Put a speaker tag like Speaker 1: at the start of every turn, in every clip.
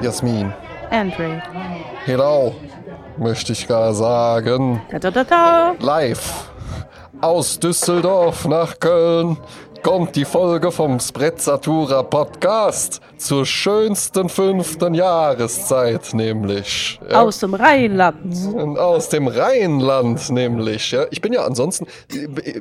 Speaker 1: Jasmin.
Speaker 2: Andrew.
Speaker 1: Hello, möchte ich gar sagen.
Speaker 2: Da, da, da.
Speaker 1: Live aus Düsseldorf nach Köln kommt die Folge vom Sprezzatura Podcast zur schönsten fünften Jahreszeit, nämlich. Ja.
Speaker 2: Aus dem Rheinland.
Speaker 1: Aus dem Rheinland, nämlich. Ja. Ich bin ja ansonsten,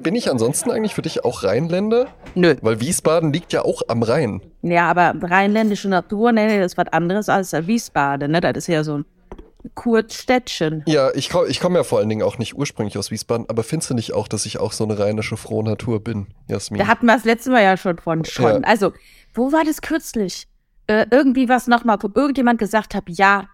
Speaker 1: bin ich ansonsten eigentlich für dich auch Rheinländer?
Speaker 2: Nö.
Speaker 1: Weil Wiesbaden liegt ja auch am Rhein.
Speaker 2: Ja, aber rheinländische Natur, ne, das ist was anderes als Wiesbaden, ne? Das ist ja so ein Kurzstädtchen.
Speaker 1: Ja, ich, komm- ich komme ja vor allen Dingen auch nicht ursprünglich aus Wiesbaden, aber findest du nicht auch, dass ich auch so eine rheinische Frohnatur bin, Jasmin?
Speaker 2: Da hatten wir das letzte Mal ja schon von schon.
Speaker 1: Ja.
Speaker 2: Also, wo war das kürzlich? Äh, irgendwie was nochmal, wo irgendjemand gesagt hat, ja,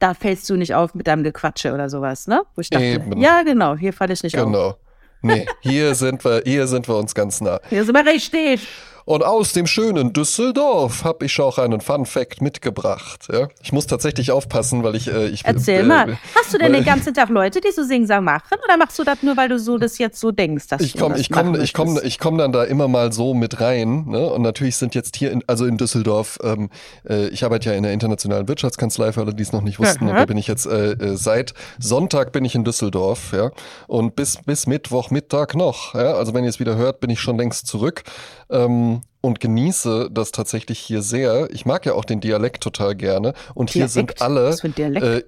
Speaker 2: da fällst du nicht auf mit deinem Gequatsche oder sowas, ne? Wo ich dachte,
Speaker 1: Eben.
Speaker 2: ja, genau, hier falle ich nicht auf.
Speaker 1: Genau. Nee, hier sind wir, hier sind wir uns ganz nah.
Speaker 2: Hier sind wir richtig.
Speaker 1: Und aus dem schönen Düsseldorf habe ich auch einen Fun Fact mitgebracht. Ja? Ich muss tatsächlich aufpassen, weil ich, äh, ich
Speaker 2: Erzähl
Speaker 1: äh,
Speaker 2: mal. Hast du denn den ganzen Tag Leute, die so Singsang machen? Oder machst du das nur, weil du so das jetzt so denkst, dass
Speaker 1: Ich komme, ich komme,
Speaker 2: machen
Speaker 1: ich komme,
Speaker 2: möchtest?
Speaker 1: ich komme dann da immer mal so mit rein. Ne? Und natürlich sind jetzt hier, in, also in Düsseldorf, ähm, äh, ich arbeite ja in der internationalen Wirtschaftskanzlei für alle, die es noch nicht wussten.
Speaker 2: Mhm.
Speaker 1: Und da bin ich jetzt äh, äh, seit Sonntag bin ich in Düsseldorf, ja. Und bis bis Mittwoch Mittag noch. Ja? Also wenn ihr es wieder hört, bin ich schon längst zurück. Ähm, und genieße das tatsächlich hier sehr. Ich mag ja auch den Dialekt total gerne. Und hier sind
Speaker 2: Dialekt?
Speaker 1: alle.
Speaker 2: Was für ein Dialekt?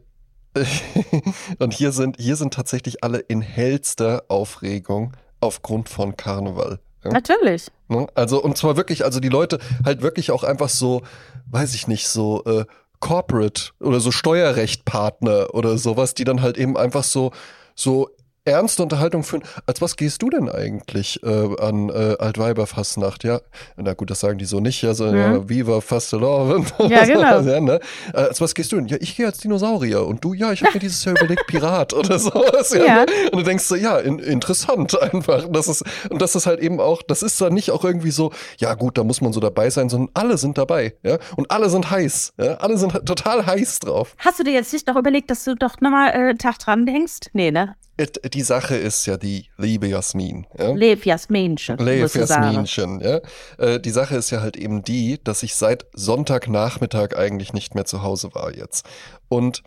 Speaker 1: Äh, und hier sind, hier sind tatsächlich alle in hellster Aufregung aufgrund von Karneval. Ja?
Speaker 2: Natürlich.
Speaker 1: Ne? Also, und zwar wirklich, also die Leute halt wirklich auch einfach so, weiß ich nicht, so äh, Corporate oder so Steuerrechtpartner oder sowas, die dann halt eben einfach so, so ernste Unterhaltung führen. Als was gehst du denn eigentlich äh, an äh, Altweiberfastnacht? Ja, na gut, das sagen die so nicht, ja, so
Speaker 2: Mhm.
Speaker 1: ja, Viva Fastelovend.
Speaker 2: Ja, genau.
Speaker 1: ja, ne? äh, als was gehst du denn? Ja, ich gehe als Dinosaurier und du, ja, ich habe mir dieses Jahr überlegt, Pirat oder sowas. Ja,
Speaker 2: Ja.
Speaker 1: Ne? Und du denkst so, ja, in, interessant einfach. Das ist, und das ist halt eben auch, das ist dann nicht auch irgendwie so, ja gut, da muss man so dabei sein, sondern alle sind dabei, ja. Und alle sind heiß, ja. Alle sind total heiß drauf.
Speaker 2: Hast du dir jetzt nicht noch überlegt, dass du doch nochmal äh, einen Tag dran denkst? Nee, ne?
Speaker 1: Die Sache ist ja die, liebe Jasmin, ja.
Speaker 2: Leb Jasminchen,
Speaker 1: Lev. Jasminchen, ja. Äh, die Sache ist ja halt eben die, dass ich seit Sonntagnachmittag eigentlich nicht mehr zu Hause war jetzt. Und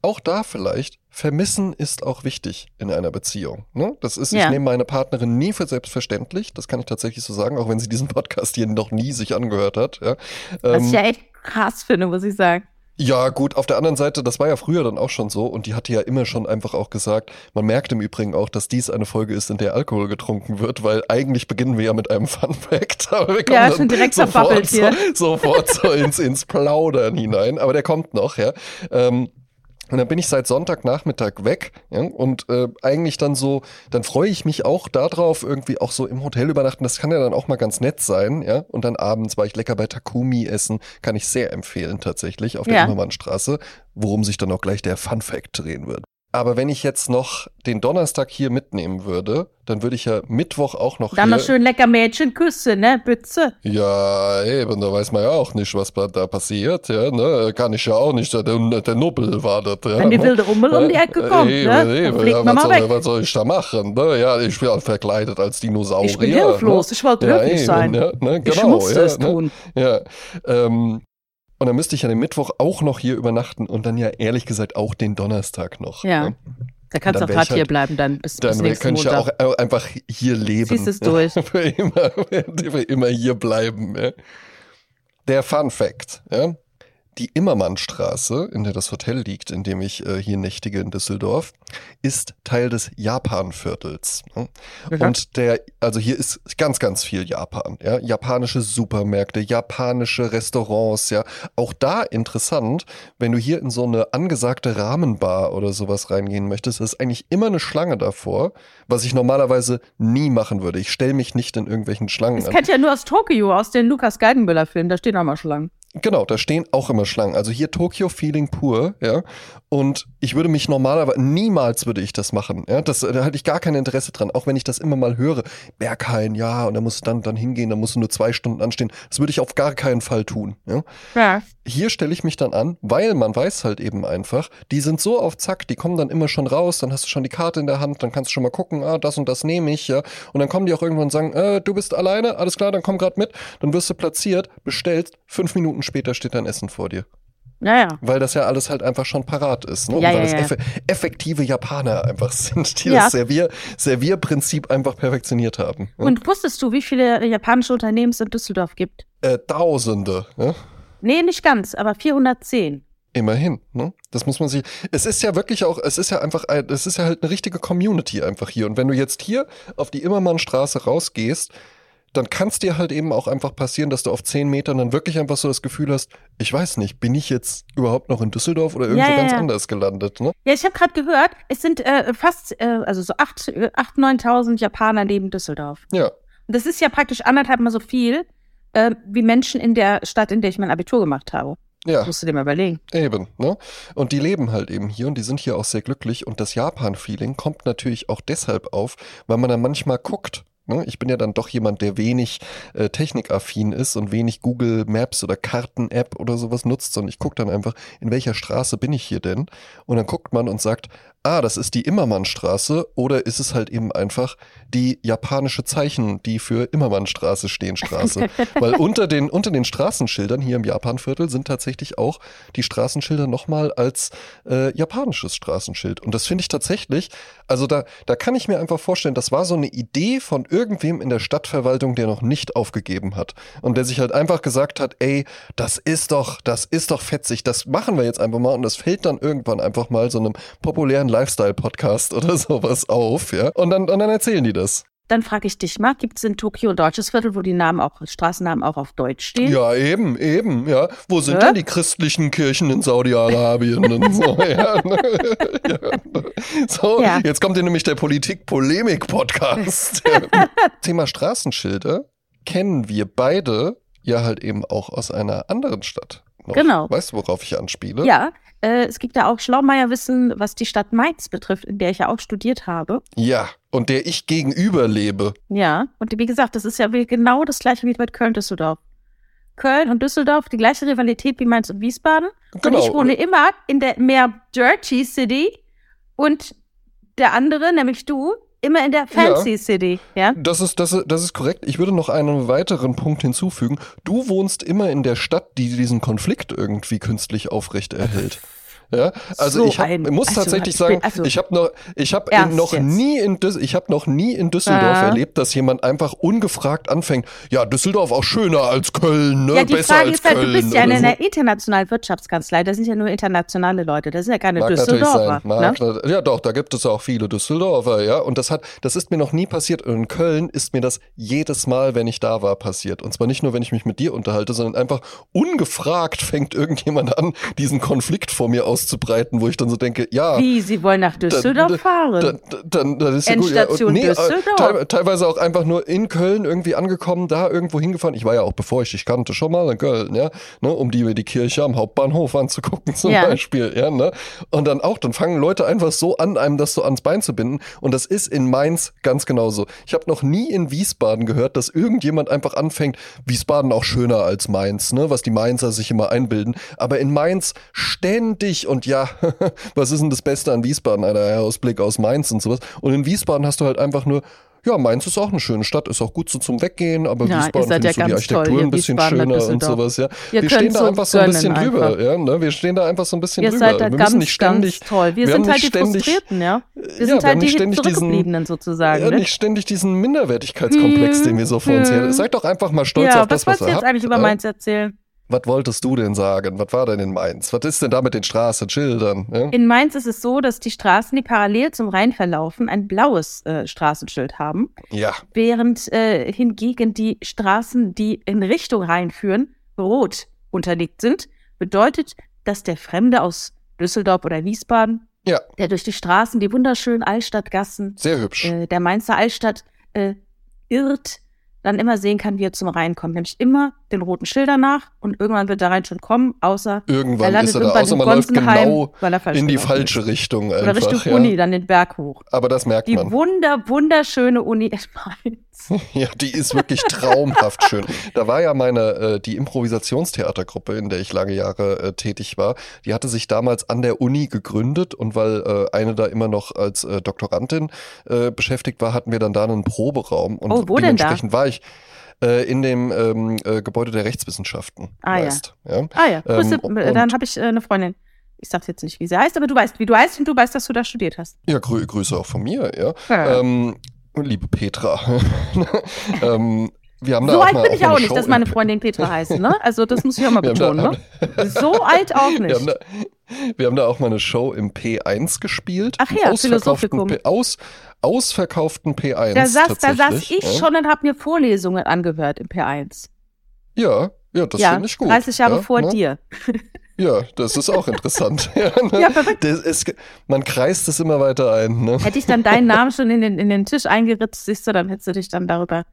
Speaker 1: auch da vielleicht, vermissen ist auch wichtig in einer Beziehung. Ne? Das ist, ich
Speaker 2: Ja.
Speaker 1: nehme meine Partnerin nie für selbstverständlich, das kann ich tatsächlich so sagen, auch wenn sie diesen Podcast hier noch nie sich angehört hat. Ja.
Speaker 2: Was
Speaker 1: Ähm,
Speaker 2: ich ja echt krass finde, muss ich sagen.
Speaker 1: Ja, gut, auf der anderen Seite, das war ja früher dann auch schon so und die hatte ja immer schon einfach auch gesagt, man merkt im Übrigen auch, dass dies eine Folge ist, in der Alkohol getrunken wird, weil eigentlich beginnen wir ja mit einem Fun Fact, aber wir kommen
Speaker 2: Ja, schon direkt
Speaker 1: sofort,
Speaker 2: verbabbelt
Speaker 1: so,
Speaker 2: hier.
Speaker 1: sofort so ins, ins Plaudern hinein, aber der kommt noch, ja. Ähm, und dann bin ich seit Sonntagnachmittag weg ja, und äh, eigentlich dann so, dann freue ich mich auch darauf, irgendwie auch so im Hotel übernachten. Das kann ja dann auch mal ganz nett sein, ja. Und dann abends war ich lecker bei Takumi essen, kann ich sehr empfehlen tatsächlich auf der
Speaker 2: Ja.
Speaker 1: Immermannstraße, worum sich dann auch gleich der Fun Fact drehen wird. Aber wenn ich jetzt noch den Donnerstag hier mitnehmen würde, dann würde ich ja Mittwoch auch noch
Speaker 2: Dann noch schön lecker Mädchen küssen, ne? Bütze.
Speaker 1: Ja, eben, da weiß man ja auch nicht, was da passiert, ja, ne? Kann ich ja auch nicht, der, der Nubbel war das, ja.
Speaker 2: Wenn die wilde Rummel um die Ecke kommt,
Speaker 1: eben,
Speaker 2: ne?
Speaker 1: Eben, ja, was, soll, was soll ich da machen? Ne? Ja, ich bin auch verkleidet als Dinosaurier.
Speaker 2: Ich bin hilflos,
Speaker 1: ne?
Speaker 2: ich wollte
Speaker 1: ja,
Speaker 2: glücklich
Speaker 1: eben,
Speaker 2: sein.
Speaker 1: Ne?
Speaker 2: Ich
Speaker 1: genau,
Speaker 2: musste
Speaker 1: ja,
Speaker 2: es
Speaker 1: ne?
Speaker 2: tun.
Speaker 1: Ja, ähm, und dann müsste ich ja den Mittwoch auch noch hier übernachten und dann ja ehrlich gesagt auch den Donnerstag noch.
Speaker 2: Ja.
Speaker 1: ne?
Speaker 2: Da kannst du
Speaker 1: Dann
Speaker 2: auch gerade
Speaker 1: halt-
Speaker 2: hier bleiben, dann bis, bis
Speaker 1: Dann
Speaker 2: nächsten
Speaker 1: könnte ich ja auch
Speaker 2: Montag.
Speaker 1: äh, einfach hier leben.
Speaker 2: Ziehst es durch.
Speaker 1: für, immer, für immer hier bleiben. Ja. Der Fun Fact, ja. Die Immermannstraße, in der das Hotel liegt, in dem ich äh, hier nächtige in Düsseldorf, ist Teil des Japanviertels. Ne?
Speaker 2: Mhm.
Speaker 1: Und der, also hier ist ganz, ganz viel Japan. Ja? Japanische Supermärkte, japanische Restaurants, ja. Auch da interessant, wenn du hier in so eine angesagte Rahmenbar oder sowas reingehen möchtest, ist eigentlich immer eine Schlange davor, was ich normalerweise nie machen würde. Ich stelle mich nicht in irgendwelchen Schlangen
Speaker 2: Das kennt ja nur aus Tokio, aus den Lukas Geidenbüller-Filmen, da stehen auch mal Schlangen.
Speaker 1: Genau, da stehen auch immer Schlangen. Also hier Tokyo Feeling pur, ja. Und ich würde mich normalerweise, niemals würde ich das machen, ja. Das, da hatte ich gar kein Interesse dran, auch wenn ich das immer mal höre. Berghain, ja, und da musst du dann, dann hingehen, da musst du nur zwei Stunden anstehen. Das würde ich auf gar keinen Fall tun, ja.
Speaker 2: Ja.
Speaker 1: Hier stelle ich mich dann an, weil man weiß halt eben einfach, die sind so auf Zack, die kommen dann immer schon raus, dann hast du schon die Karte in der Hand, dann kannst du schon mal gucken, ah, das und das nehme ich, ja. Und dann kommen die auch irgendwann und sagen, äh, du bist alleine, alles klar, dann komm grad mit. Dann wirst du platziert, bestellst, fünf Minuten später steht dein Essen vor dir.
Speaker 2: Ja, ja.
Speaker 1: Weil das ja alles halt einfach schon parat ist. Ne?
Speaker 2: Ja,
Speaker 1: und weil
Speaker 2: ja,
Speaker 1: das
Speaker 2: ja.
Speaker 1: effe effektive Japaner einfach sind, die das Servier Servierprinzip einfach perfektioniert haben. Ne?
Speaker 2: Und wusstest du, wie viele japanische Unternehmen es in Düsseldorf gibt?
Speaker 1: äh, Tausende. Ne?
Speaker 2: Nee, nicht ganz, aber 410.
Speaker 1: Immerhin, ne? Das muss man sich. Es ist ja wirklich auch, es ist ja einfach, ein- es ist ja halt eine richtige Community einfach hier. Und wenn du jetzt hier auf die Immermannstraße rausgehst, dann kann es dir halt eben auch einfach passieren, dass du auf zehn Metern dann wirklich einfach so das Gefühl hast, ich weiß nicht, bin ich jetzt überhaupt noch in Düsseldorf oder irgendwo
Speaker 2: Ja, ja,
Speaker 1: ganz
Speaker 2: ja.
Speaker 1: anders gelandet, ne?
Speaker 2: Ja, ich habe gerade gehört, es sind äh, fast, äh, also so 8.000, 8.000, 9.000 Japaner neben Düsseldorf.
Speaker 1: Ja.
Speaker 2: Das ist ja praktisch anderthalb mal so viel äh, wie Menschen in der Stadt, in der ich mein Abitur gemacht habe.
Speaker 1: Ja,
Speaker 2: Musst du dir mal überlegen.
Speaker 1: eben, ne? Und die leben halt eben hier und die sind hier auch sehr glücklich. Und das Japan-Feeling kommt natürlich auch deshalb auf, weil man dann manchmal guckt. Ne? Ich bin ja dann doch jemand, der wenig äh, technikaffin ist und wenig Google Maps oder Karten-App oder sowas nutzt, sondern ich gucke dann einfach, in welcher Straße bin ich hier denn? Und dann guckt man und sagt, ah, das ist die Immermannstraße oder ist es halt eben einfach die japanische Zeichen, die für Immermannstraße stehen, Straße. Weil unter den, unter den Straßenschildern hier im Japanviertel sind tatsächlich auch die Straßenschilder nochmal als äh, japanisches Straßenschild. Und das finde ich tatsächlich, also da, da kann ich mir einfach vorstellen, das war so eine Idee von irgendwem in der Stadtverwaltung, der noch nicht aufgegeben hat. Und der sich halt einfach gesagt hat, ey, das ist doch, das ist doch fetzig, das machen wir jetzt einfach mal und das fällt dann irgendwann einfach mal so einem populären Lifestyle-Podcast oder sowas auf, ja. Und dann, und dann erzählen die das.
Speaker 2: Dann frage ich dich mal, gibt es in Tokio ein deutsches Viertel, wo die Namen auch, Straßennamen auch auf Deutsch stehen?
Speaker 1: Ja, eben, eben, ja. Wo sind
Speaker 2: Hä?
Speaker 1: denn die christlichen Kirchen in Saudi-Arabien und so, ja, ne? ja. So,
Speaker 2: Ja.
Speaker 1: jetzt kommt hier nämlich der Politik-Polemik-Podcast. Thema Straßenschilder kennen wir beide ja halt eben auch aus einer anderen Stadt. Noch.
Speaker 2: Genau.
Speaker 1: Weißt du, worauf ich anspiele?
Speaker 2: Ja, äh, es gibt da auch Schlaumeierwissen, was die Stadt Mainz betrifft, in der ich ja auch studiert habe.
Speaker 1: Ja, und der ich gegenüber lebe.
Speaker 2: Ja, und wie gesagt, das ist ja genau das gleiche wie bei Köln-Düsseldorf. Köln und Düsseldorf, die gleiche Rivalität wie Mainz und Wiesbaden.
Speaker 1: Genau.
Speaker 2: Und ich wohne immer in der mehr Dirty City und der andere, nämlich du, immer in der Fancy City. Ja.
Speaker 1: Das ist, das, ist, das ist korrekt. Ich würde noch einen weiteren Punkt hinzufügen. Du wohnst immer in der Stadt, die diesen Konflikt irgendwie künstlich aufrecht erhält. Ja, also
Speaker 2: So
Speaker 1: ich hab,
Speaker 2: ein-
Speaker 1: muss
Speaker 2: also
Speaker 1: tatsächlich
Speaker 2: ich
Speaker 1: sagen,
Speaker 2: bin- also-
Speaker 1: ich habe noch, ich habe noch
Speaker 2: jetzt?
Speaker 1: nie in ich habe noch nie in Düsseldorf
Speaker 2: Ah.
Speaker 1: erlebt, dass jemand einfach ungefragt anfängt. Ja, Düsseldorf auch schöner als Köln, ne?
Speaker 2: Ja, die
Speaker 1: Besser
Speaker 2: Frage
Speaker 1: als
Speaker 2: ist halt,
Speaker 1: Köln.
Speaker 2: du bist ja in
Speaker 1: so.
Speaker 2: einer internationalen Wirtschaftskanzlei, da sind ja nur internationale Leute, das sind ja keine
Speaker 1: Mag
Speaker 2: Düsseldorfer.
Speaker 1: sein.
Speaker 2: Ne?
Speaker 1: Ja, doch, da gibt es auch viele Düsseldorfer, ja. Und das hat, das ist mir noch nie passiert. Und in Köln ist mir das jedes Mal, wenn ich da war, passiert. Und zwar nicht nur, wenn ich mich mit dir unterhalte, sondern einfach ungefragt fängt irgendjemand an, diesen Konflikt vor mir auszubreiten, wo ich dann so denke, ja.
Speaker 2: Wie, sie wollen nach Düsseldorf
Speaker 1: dann,
Speaker 2: fahren?
Speaker 1: Dann, dann, ist ja gut. Ja,
Speaker 2: Endstation
Speaker 1: nee, äh,
Speaker 2: Düsseldorf.
Speaker 1: teil- teilweise auch einfach nur in Köln irgendwie angekommen, da irgendwo hingefahren. Ich war ja auch, bevor ich dich kannte, schon mal in Köln, ja, ne, um die, die Kirche am Hauptbahnhof anzugucken zum
Speaker 2: Ja.
Speaker 1: Beispiel, ja, ne. Und dann auch, dann fangen Leute einfach so an, einem das so ans Bein zu binden. Und das ist in Mainz ganz genauso. Ich habe noch nie in Wiesbaden gehört, dass irgendjemand einfach anfängt, Wiesbaden auch schöner als Mainz, ne, was die Mainzer sich immer einbilden. Aber in Mainz ständig und ja, was ist denn das Beste an Wiesbaden, Alter, Ausblick aus Mainz und sowas. Und in Wiesbaden hast du halt einfach nur, ja, Mainz ist auch eine schöne Stadt, ist auch gut so zum Weggehen, aber
Speaker 2: Ja, ihr
Speaker 1: Wiesbaden
Speaker 2: seid ja
Speaker 1: findest du die
Speaker 2: toll,
Speaker 1: Architektur
Speaker 2: ihr
Speaker 1: ein bisschen schöner und sowas, ja.
Speaker 2: Ihr
Speaker 1: wir stehen da
Speaker 2: so
Speaker 1: einfach so ein bisschen drüber,
Speaker 2: einfach.
Speaker 1: ja, ne? Wir stehen da einfach so ein bisschen
Speaker 2: Ihr
Speaker 1: drüber.
Speaker 2: seid da
Speaker 1: wir
Speaker 2: ganz,
Speaker 1: müssen nicht ständig,
Speaker 2: ganz toll. Wir,
Speaker 1: wir
Speaker 2: sind halt die
Speaker 1: nicht ständig-
Speaker 2: Frustrierten, ja. Wir
Speaker 1: Ja,
Speaker 2: sind
Speaker 1: wir haben
Speaker 2: halt
Speaker 1: nicht
Speaker 2: die
Speaker 1: ständig diesen-
Speaker 2: Zurückgebliebenen sozusagen.
Speaker 1: ja,
Speaker 2: ne?
Speaker 1: nicht ständig diesen Minderwertigkeitskomplex,
Speaker 2: Hm,
Speaker 1: den wir so vor uns
Speaker 2: hm.
Speaker 1: her. Seid doch einfach mal stolz
Speaker 2: ja,
Speaker 1: auf das,
Speaker 2: was
Speaker 1: was
Speaker 2: wolltest du
Speaker 1: ihr
Speaker 2: jetzt
Speaker 1: habt.
Speaker 2: eigentlich über
Speaker 1: ja?
Speaker 2: Mainz erzählen?
Speaker 1: Was wolltest du denn sagen? Was war denn in Mainz? Was ist denn da mit den Straßenschildern? Ja?
Speaker 2: In Mainz ist es so, dass die Straßen, die parallel zum Rhein verlaufen, ein blaues äh, Straßenschild haben,
Speaker 1: ja,
Speaker 2: während äh, hingegen die Straßen, die in Richtung Rhein führen, rot unterlegt sind. Bedeutet, dass der Fremde aus Düsseldorf oder Wiesbaden,
Speaker 1: ja,
Speaker 2: der durch die Straßen, die wunderschönen Altstadtgassen
Speaker 1: sehr hübsch.
Speaker 2: äh, der Mainzer Altstadt äh, irrt, dann immer sehen kann, wie er zum Rhein kommt. Nämlich immer den roten Schildern nach und irgendwann wird der Rhein schon kommen, außer
Speaker 1: Irgendwann
Speaker 2: landet
Speaker 1: ist er da,
Speaker 2: irgendwann
Speaker 1: außer
Speaker 2: in
Speaker 1: man läuft genau
Speaker 2: er
Speaker 1: in die falsche. Richtung
Speaker 2: Oder
Speaker 1: einfach.
Speaker 2: Richtung
Speaker 1: ja.
Speaker 2: Uni, dann den Berg hoch.
Speaker 1: Aber das merkt
Speaker 2: Die
Speaker 1: man.
Speaker 2: wunder, wunderschöne Uni in Mainz.
Speaker 1: Ja, die ist wirklich traumhaft schön. Da war ja meine, äh, die Improvisationstheatergruppe, in der ich lange Jahre äh, tätig war, die hatte sich damals an der Uni gegründet und weil äh, eine da immer noch als äh, Doktorandin äh, beschäftigt war, hatten wir dann da einen Proberaum und
Speaker 2: Oh, wo denn da?
Speaker 1: dementsprechend war ich äh, in dem ähm, äh, Gebäude der Rechtswissenschaften
Speaker 2: Ah, ja.
Speaker 1: meist. Ja.
Speaker 2: Ah ja, Grüße,
Speaker 1: Ähm,
Speaker 2: äh, dann habe ich äh, eine Freundin. Ich sag jetzt nicht, wie sie heißt, aber du weißt, wie du heißt und du weißt, dass du da studiert hast.
Speaker 1: Ja, grü Grüße auch von mir, ja.
Speaker 2: Ja.
Speaker 1: Ähm, liebe Petra. ähm, wir haben da
Speaker 2: so alt bin ich auch nicht,
Speaker 1: Show
Speaker 2: dass meine Freundin Petra heißt, ne? Also das muss ich auch mal betonen,
Speaker 1: da-
Speaker 2: ne? So alt auch
Speaker 1: Wir haben,
Speaker 2: nicht.
Speaker 1: da, wir haben da auch mal eine Show im P1 gespielt.
Speaker 2: Ach ja, Philosophikum.
Speaker 1: P, aus, ausverkauften P1.
Speaker 2: Da saß, da saß ich
Speaker 1: ja.
Speaker 2: schon und habe mir Vorlesungen angehört im P1.
Speaker 1: Ja, ja, das
Speaker 2: ja,
Speaker 1: finde ich gut.
Speaker 2: 30 Jahre
Speaker 1: ja,
Speaker 2: vor
Speaker 1: ne?
Speaker 2: dir.
Speaker 1: Ja, das ist auch interessant. ja, ne?
Speaker 2: Ja,
Speaker 1: das ist, man kreist es immer weiter ein. Ne?
Speaker 2: Hätte ich dann deinen Namen schon in den, in den Tisch eingeritzt, siehst du, dann hättest du dich dann darüber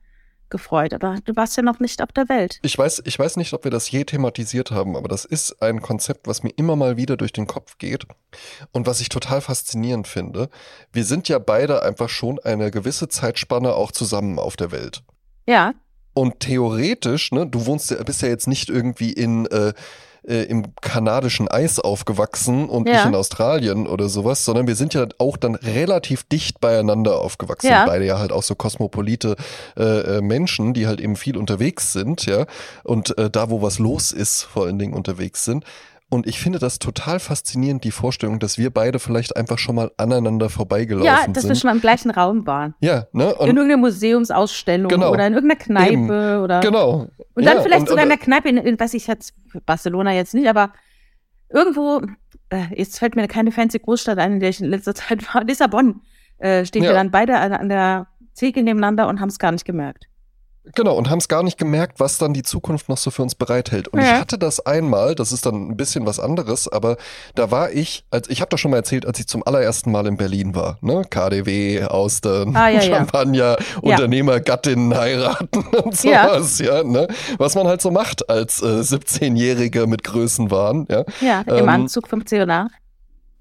Speaker 2: gefreut. Aber du warst ja noch nicht auf der Welt.
Speaker 1: Ich weiß, ich weiß nicht, ob wir das je thematisiert haben, aber das ist ein Konzept, was mir immer mal wieder durch den Kopf geht und was ich total faszinierend finde. Wir sind ja beide einfach schon eine gewisse Zeitspanne auch zusammen auf der Welt.
Speaker 2: Ja,
Speaker 1: Und theoretisch, ne, du wohnst ja, bist ja jetzt nicht irgendwie in äh, äh, im kanadischen Eis aufgewachsen und
Speaker 2: Ja.
Speaker 1: ich in Australien oder sowas, sondern wir sind ja auch dann relativ dicht beieinander aufgewachsen.
Speaker 2: Ja.
Speaker 1: Beide ja halt auch so kosmopolite äh, äh, Menschen, die halt eben viel unterwegs sind, ja, und äh, da, wo was los ist, vor allen Dingen unterwegs sind. Und ich finde das total faszinierend, die Vorstellung, dass wir beide vielleicht einfach schon mal aneinander vorbeigelaufen
Speaker 2: ja, dass wir
Speaker 1: sind.
Speaker 2: schon mal im gleichen Raum waren.
Speaker 1: ja, ne?
Speaker 2: in
Speaker 1: Und,
Speaker 2: irgendeiner Museumsausstellung
Speaker 1: Genau.
Speaker 2: oder in irgendeiner Kneipe
Speaker 1: Eben.
Speaker 2: oder.
Speaker 1: genau.
Speaker 2: Und dann
Speaker 1: Ja,
Speaker 2: vielleicht
Speaker 1: und-
Speaker 2: sogar in der Kneipe, in, in weiß ich jetzt, Barcelona jetzt nicht, aber irgendwo, äh, jetzt fällt mir keine fancy Großstadt ein, in der ich in letzter Zeit war, Lissabon, äh, stehen wir
Speaker 1: Ja.
Speaker 2: dann beide an, an der Theke nebeneinander und haben es gar nicht gemerkt.
Speaker 1: Genau, und haben es gar nicht gemerkt, was dann die Zukunft noch so für uns bereithält. Und
Speaker 2: Ja.
Speaker 1: ich hatte das einmal, das ist dann ein bisschen was anderes, aber da war ich, als ich habe doch schon mal erzählt, als ich zum allerersten Mal in Berlin war, ne? KDW, Austern,
Speaker 2: Ah, ja, ja.
Speaker 1: Champagner, Unternehmergattinnen heiraten und
Speaker 2: Ja.
Speaker 1: sowas, ja, ne? Was man halt so macht als äh, 17-Jähriger mit Größenwahn, ja.
Speaker 2: Ja, im
Speaker 1: Ähm,
Speaker 2: Anzug vom CNA.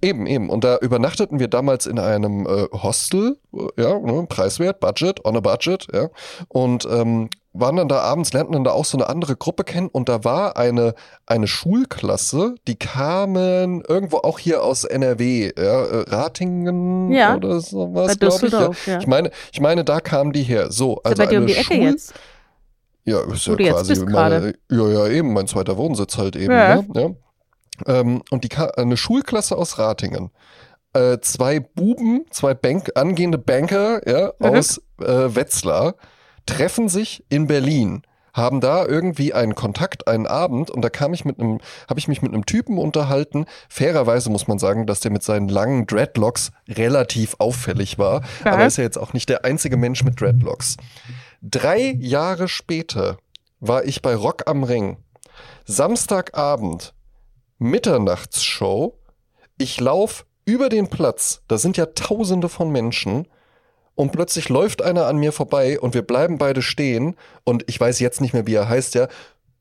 Speaker 1: Eben, eben. Und da übernachteten wir damals in einem äh, Hostel, äh, ja, ne, preiswert, Budget, on a budget, ja. Und ähm, waren dann da abends, lernten dann da auch so eine andere Gruppe kennen und da war eine, eine Schulklasse, die kamen irgendwo auch hier aus NRW, ja, äh, Ratingen
Speaker 2: Ja,
Speaker 1: oder sowas, glaube ich. Ja.
Speaker 2: Ja.
Speaker 1: Ich meine, ich meine, da kamen die her. So, also
Speaker 2: dir um
Speaker 1: eine
Speaker 2: die Ecke
Speaker 1: Schul
Speaker 2: jetzt.
Speaker 1: ja, ist ja quasi meine, ja, ja, eben, mein zweiter Wohnsitz halt eben,
Speaker 2: Ja.
Speaker 1: ne? Ja. Ähm, und die eine Schulklasse aus Ratingen. Äh, zwei Buben, zwei Bank angehende Banker ja,
Speaker 2: Mhm.
Speaker 1: aus äh, Wetzlar treffen sich in Berlin haben da irgendwie einen Kontakt, einen Abend und da kam ich mit einem, habe ich mich mit einem Typen unterhalten. Fairerweise muss man sagen, dass der mit seinen langen Dreadlocks relativ auffällig war,
Speaker 2: Ja.
Speaker 1: aber er ist ja jetzt auch nicht der einzige Mensch mit Dreadlocks. Drei Jahre später war ich bei Rock am Ring. Samstagabend, Mitternachtsshow. Ich lauf über den Platz, da sind ja tausende von Menschen und plötzlich läuft einer an mir vorbei und wir bleiben beide stehen und ich weiß jetzt nicht mehr, wie er heißt, ja.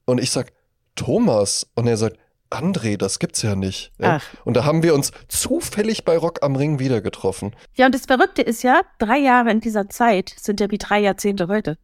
Speaker 1: Und ich sag, Thomas. Und er sagt, André, das gibt's ja nicht.
Speaker 2: Ach.
Speaker 1: Und da haben wir uns zufällig bei Rock am Ring wieder getroffen.
Speaker 2: Ja, und das Verrückte ist ja, drei Jahre in dieser Zeit sind ja wie drei Jahrzehnte heute.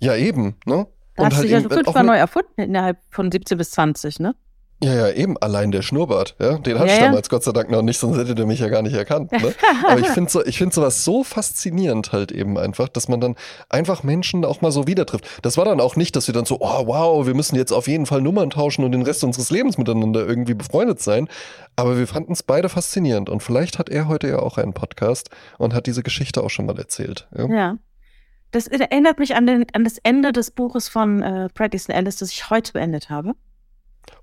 Speaker 1: Ja, eben, ne?
Speaker 2: Da hast du dich ja fünfmal neu erfunden innerhalb von 17 bis 20, ne?
Speaker 1: Ja, ja, eben, allein der Schnurrbart, ja. Den hatte
Speaker 2: Ja,
Speaker 1: ich
Speaker 2: ja.
Speaker 1: damals Gott sei Dank noch nicht, sonst hätte der mich ja gar nicht erkannt. Ne? Aber ich finde so, ich finde sowas so faszinierend halt eben einfach, dass man dann einfach Menschen auch mal so wieder trifft. Das war dann auch nicht, dass wir dann so, oh wow, wir müssen jetzt auf jeden Fall Nummern tauschen und den Rest unseres Lebens miteinander irgendwie befreundet sein. Aber wir fanden es beide faszinierend und vielleicht hat er heute ja auch einen Podcast und hat diese Geschichte auch schon mal erzählt. Ja.
Speaker 2: Ja. Das erinnert mich an, den, an das Ende des Buches von äh, Brad Easton Ellis, das ich heute beendet habe.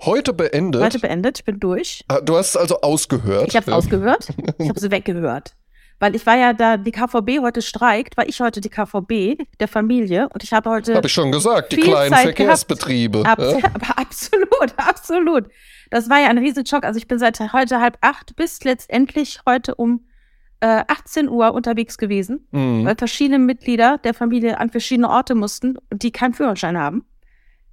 Speaker 1: Heute beendet.
Speaker 2: Heute beendet, ich bin durch.
Speaker 1: Ah, Du hast es also ausgehört.
Speaker 2: Ich habe es
Speaker 1: ja.
Speaker 2: ausgehört. Ich habe es weggehört. Weil ich war ja da, die KVB heute streikt, war ich heute die KVB der Familie und ich habe heute
Speaker 1: Habe ich schon gesagt, die kleinen
Speaker 2: Zeit.
Speaker 1: Verkehrsbetriebe.
Speaker 2: Ab,
Speaker 1: ja.
Speaker 2: aber absolut, absolut. Das war ja ein Riesenschock. Also ich bin seit heute halb acht bis letztendlich heute um äh, 18 Uhr unterwegs gewesen,
Speaker 1: Mhm.
Speaker 2: weil verschiedene Mitglieder der Familie an verschiedene Orte mussten, die keinen Führerschein haben.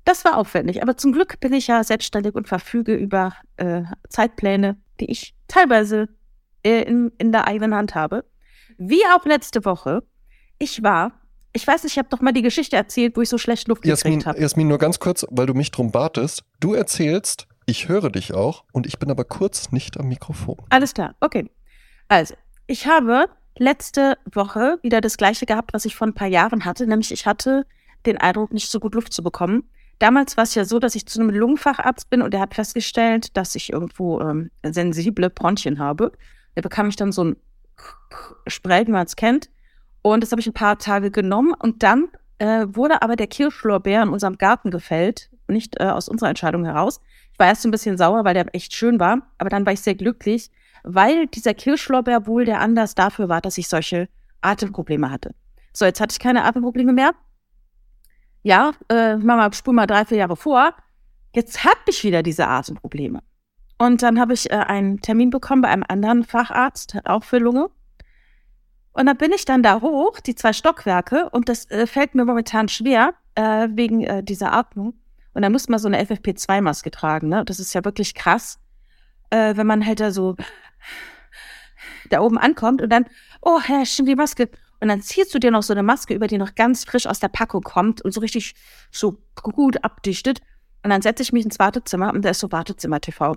Speaker 2: Das war aufwendig, aber zum Glück bin ich ja selbstständig und verfüge über äh, Zeitpläne, die ich teilweise äh, in, in der eigenen Hand habe. Wie auch letzte Woche. Ich war, ich weiß nicht, ich habe doch mal die Geschichte erzählt, wo ich so schlecht Luft
Speaker 1: Jasmin,
Speaker 2: gekriegt habe.
Speaker 1: Jasmin, nur ganz kurz, weil du mich drum batest. Du erzählst, ich höre dich auch und ich bin aber kurz nicht am Mikrofon.
Speaker 2: Alles klar, okay. Also, ich habe letzte Woche wieder das gleiche gehabt, was ich vor ein paar Jahren hatte, nämlich ich hatte den Eindruck, nicht so gut Luft zu bekommen. Damals war es ja so, dass ich zu einem Lungenfacharzt bin und er hat festgestellt, dass ich irgendwo ähm, sensible Bronchien habe. Da bekam ich dann so ein Spray, wie man es kennt. Und das habe ich ein paar Tage genommen. Und dann äh, wurde aber der Kirschlorbeer in unserem Garten gefällt, nicht äh, aus unserer Entscheidung heraus. Ich war erst ein bisschen sauer, weil der echt schön war, aber dann war ich sehr glücklich, weil dieser Kirschlorbeer wohl der Anlass dafür war, dass ich solche Atemprobleme hatte. So, jetzt hatte ich keine Atemprobleme mehr. Ja, äh, Mama, spul mal drei, vier Jahre vor. Jetzt habe ich wieder diese Atemprobleme. Und dann habe ich äh, einen Termin bekommen bei einem anderen Facharzt, auch für Lunge. Und dann bin ich dann da hoch, die zwei Stockwerke, und das äh, fällt mir momentan schwer, äh, wegen äh, dieser Atmung. Und dann muss man so eine FFP2-Maske tragen, ne? Das ist ja wirklich krass, äh, wenn man halt da so da oben ankommt und dann, oh, Herr, stimmt die Maske. Und dann ziehst du dir noch so eine Maske über, die noch ganz frisch aus der Packung kommt und so richtig so gut abdichtet. Und dann setze ich mich ins Wartezimmer und da ist so Wartezimmer-TV.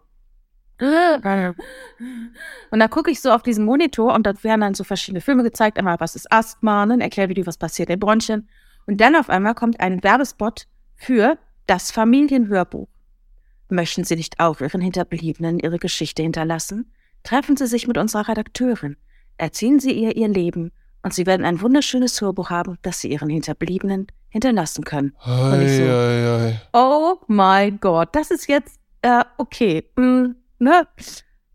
Speaker 2: Und dann gucke ich so auf diesen Monitor und dort werden dann so verschiedene Filme gezeigt. Einmal, was ist Asthma, ne? Erklärvideo, was passiert in Bronchien. Und dann auf einmal kommt ein Werbespot für das Familienhörbuch. Möchten Sie nicht auch Ihren Hinterbliebenen Ihre Geschichte hinterlassen? Treffen Sie sich mit unserer Redakteurin. Erzählen Sie ihr Ihr Leben und Sie werden ein wunderschönes Hörbuch haben, das Sie Ihren Hinterbliebenen hinterlassen können. Und ich so,
Speaker 1: Ei, ei, ei.
Speaker 2: Oh mein Gott, das ist jetzt äh, okay. Hm, ne?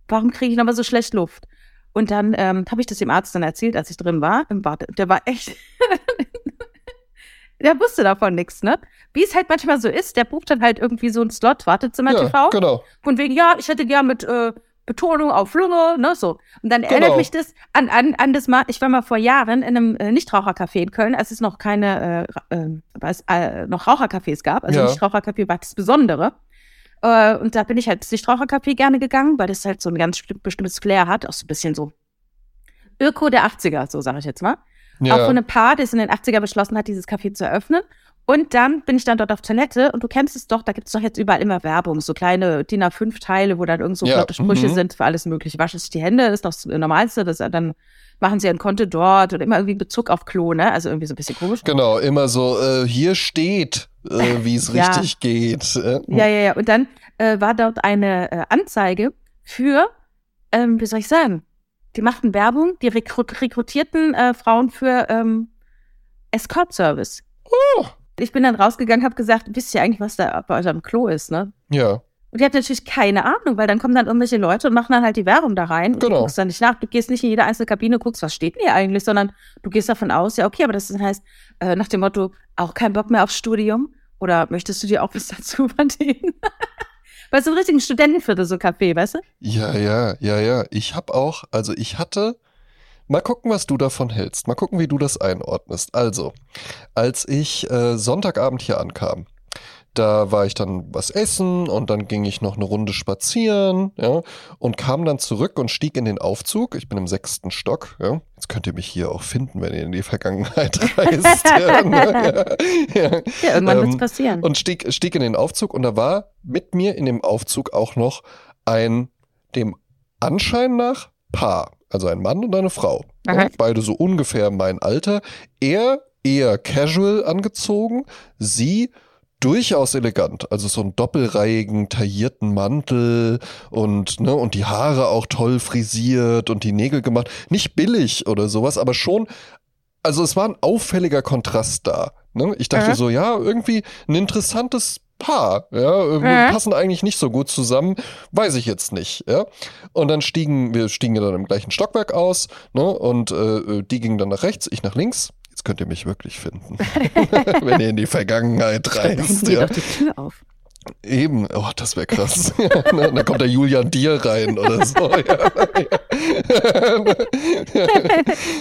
Speaker 2: Warum kriege ich nochmal so schlecht Luft? Und dann ähm, habe ich das dem Arzt dann erzählt, als ich drin war im Bad. Der war echt. der wusste davon nichts, ne? Wie es halt manchmal so ist, der bucht dann halt irgendwie so einen Slot, Wartezimmer
Speaker 1: Ja,
Speaker 2: TV.
Speaker 1: genau.
Speaker 2: Von wegen, ja, ich hätte gern mit äh, Betonung auf Lunge, ne, so. Und dann erinnert
Speaker 1: Genau.
Speaker 2: mich das an, an, an das Mal, ich war mal vor Jahren in einem äh, Nichtrauchercafé in Köln, als es noch keine, äh, äh, was, äh, noch Rauchercafés gab. Also
Speaker 1: Ja.
Speaker 2: Nichtrauchercafé war das Besondere. Äh, und da bin ich halt ins Nichtrauchercafé gerne gegangen, weil das halt so ein ganz besti- bestimmtes Flair hat, auch so ein bisschen so Öko der 80er, so sage ich jetzt mal. Auch
Speaker 1: Ja.
Speaker 2: von einem Paar, das in den 80er beschlossen hat, dieses Café zu eröffnen. Und dann bin ich dann dort auf Toilette und du kennst es doch, da gibt es doch jetzt überall immer Werbung, so kleine DIN A5-Teile, wo dann irgend so
Speaker 1: Ja,
Speaker 2: Sprüche
Speaker 1: mhm.
Speaker 2: sind für alles mögliche. Waschen sich die Hände, ist doch das Normalste, das, dann machen sie ein Konto dort oder immer irgendwie Bezug auf Klo, ne? Also irgendwie so ein bisschen komisch.
Speaker 1: Genau, immer so, äh, hier steht, äh, wie es
Speaker 2: Ja.
Speaker 1: richtig geht. Äh,
Speaker 2: Ja, ja, ja. Und dann äh, war dort eine äh, Anzeige für, ähm, wie soll ich sagen, die machten Werbung, die rekrut rekrutierten äh, Frauen für ähm, Escort-Service.
Speaker 1: Oh.
Speaker 2: Ich bin dann rausgegangen, habe gesagt, wisst ihr eigentlich, was da bei euch am Klo ist, ne?
Speaker 1: Ja,
Speaker 2: Und die hat natürlich keine Ahnung, weil dann kommen dann irgendwelche Leute und machen dann halt die Werbung da rein. Und
Speaker 1: Genau.
Speaker 2: Du guckst dann nicht nach, du gehst nicht in jede einzelne Kabine, guckst, was steht denn hier eigentlich, sondern du gehst davon aus, ja, okay, aber das heißt, äh, nach dem Motto, auch kein Bock mehr aufs Studium? Oder möchtest du dir auch was dazu verdienen? Bei so einem richtigen Studentenviertel, so Café, weißt du?
Speaker 1: ja, ja, ja, ja. Ich hab auch, also ich hatte, mal gucken, was du davon hältst. Mal gucken, wie du das einordnest. Also, als ich äh, Sonntagabend hier ankam, da war ich dann was essen und dann ging ich noch eine Runde spazieren, ja, und kam dann zurück und stieg in den Aufzug. Ich bin im sechsten Stock, ja. Jetzt könnt ihr mich hier auch finden, wenn ihr in die Vergangenheit reist. ja, ne? ja, ja.
Speaker 2: Ja, irgendwann wird's
Speaker 1: Ähm,
Speaker 2: passieren.
Speaker 1: Und stieg, stieg in den Aufzug und da war mit mir in dem Aufzug auch noch ein, dem Anschein nach, Paar. Also ein Mann und eine Frau. Und beide so ungefähr mein Alter. Er eher casual angezogen, sie durchaus elegant, also so einen doppelreihigen, taillierten Mantel und, ne, und die Haare auch toll frisiert und die Nägel gemacht. Nicht billig oder sowas, aber schon, also es war ein auffälliger Kontrast da. Ne? Ich dachte
Speaker 2: Mhm.
Speaker 1: so, ja, irgendwie ein interessantes Paar, ja, äh,
Speaker 2: Mhm.
Speaker 1: passen eigentlich nicht so gut zusammen, weiß ich jetzt nicht, ja. Und dann stiegen, wir stiegen ja dann im gleichen Stockwerk aus, ne, und äh, die gingen dann nach rechts, ich nach links. Jetzt könnt ihr mich wirklich finden, wenn ihr in die Vergangenheit reist, ja.
Speaker 2: doch die Tür auf.
Speaker 1: Eben, oh, das wäre krass. Ne, da kommt der Julian Dier rein oder so. Ja.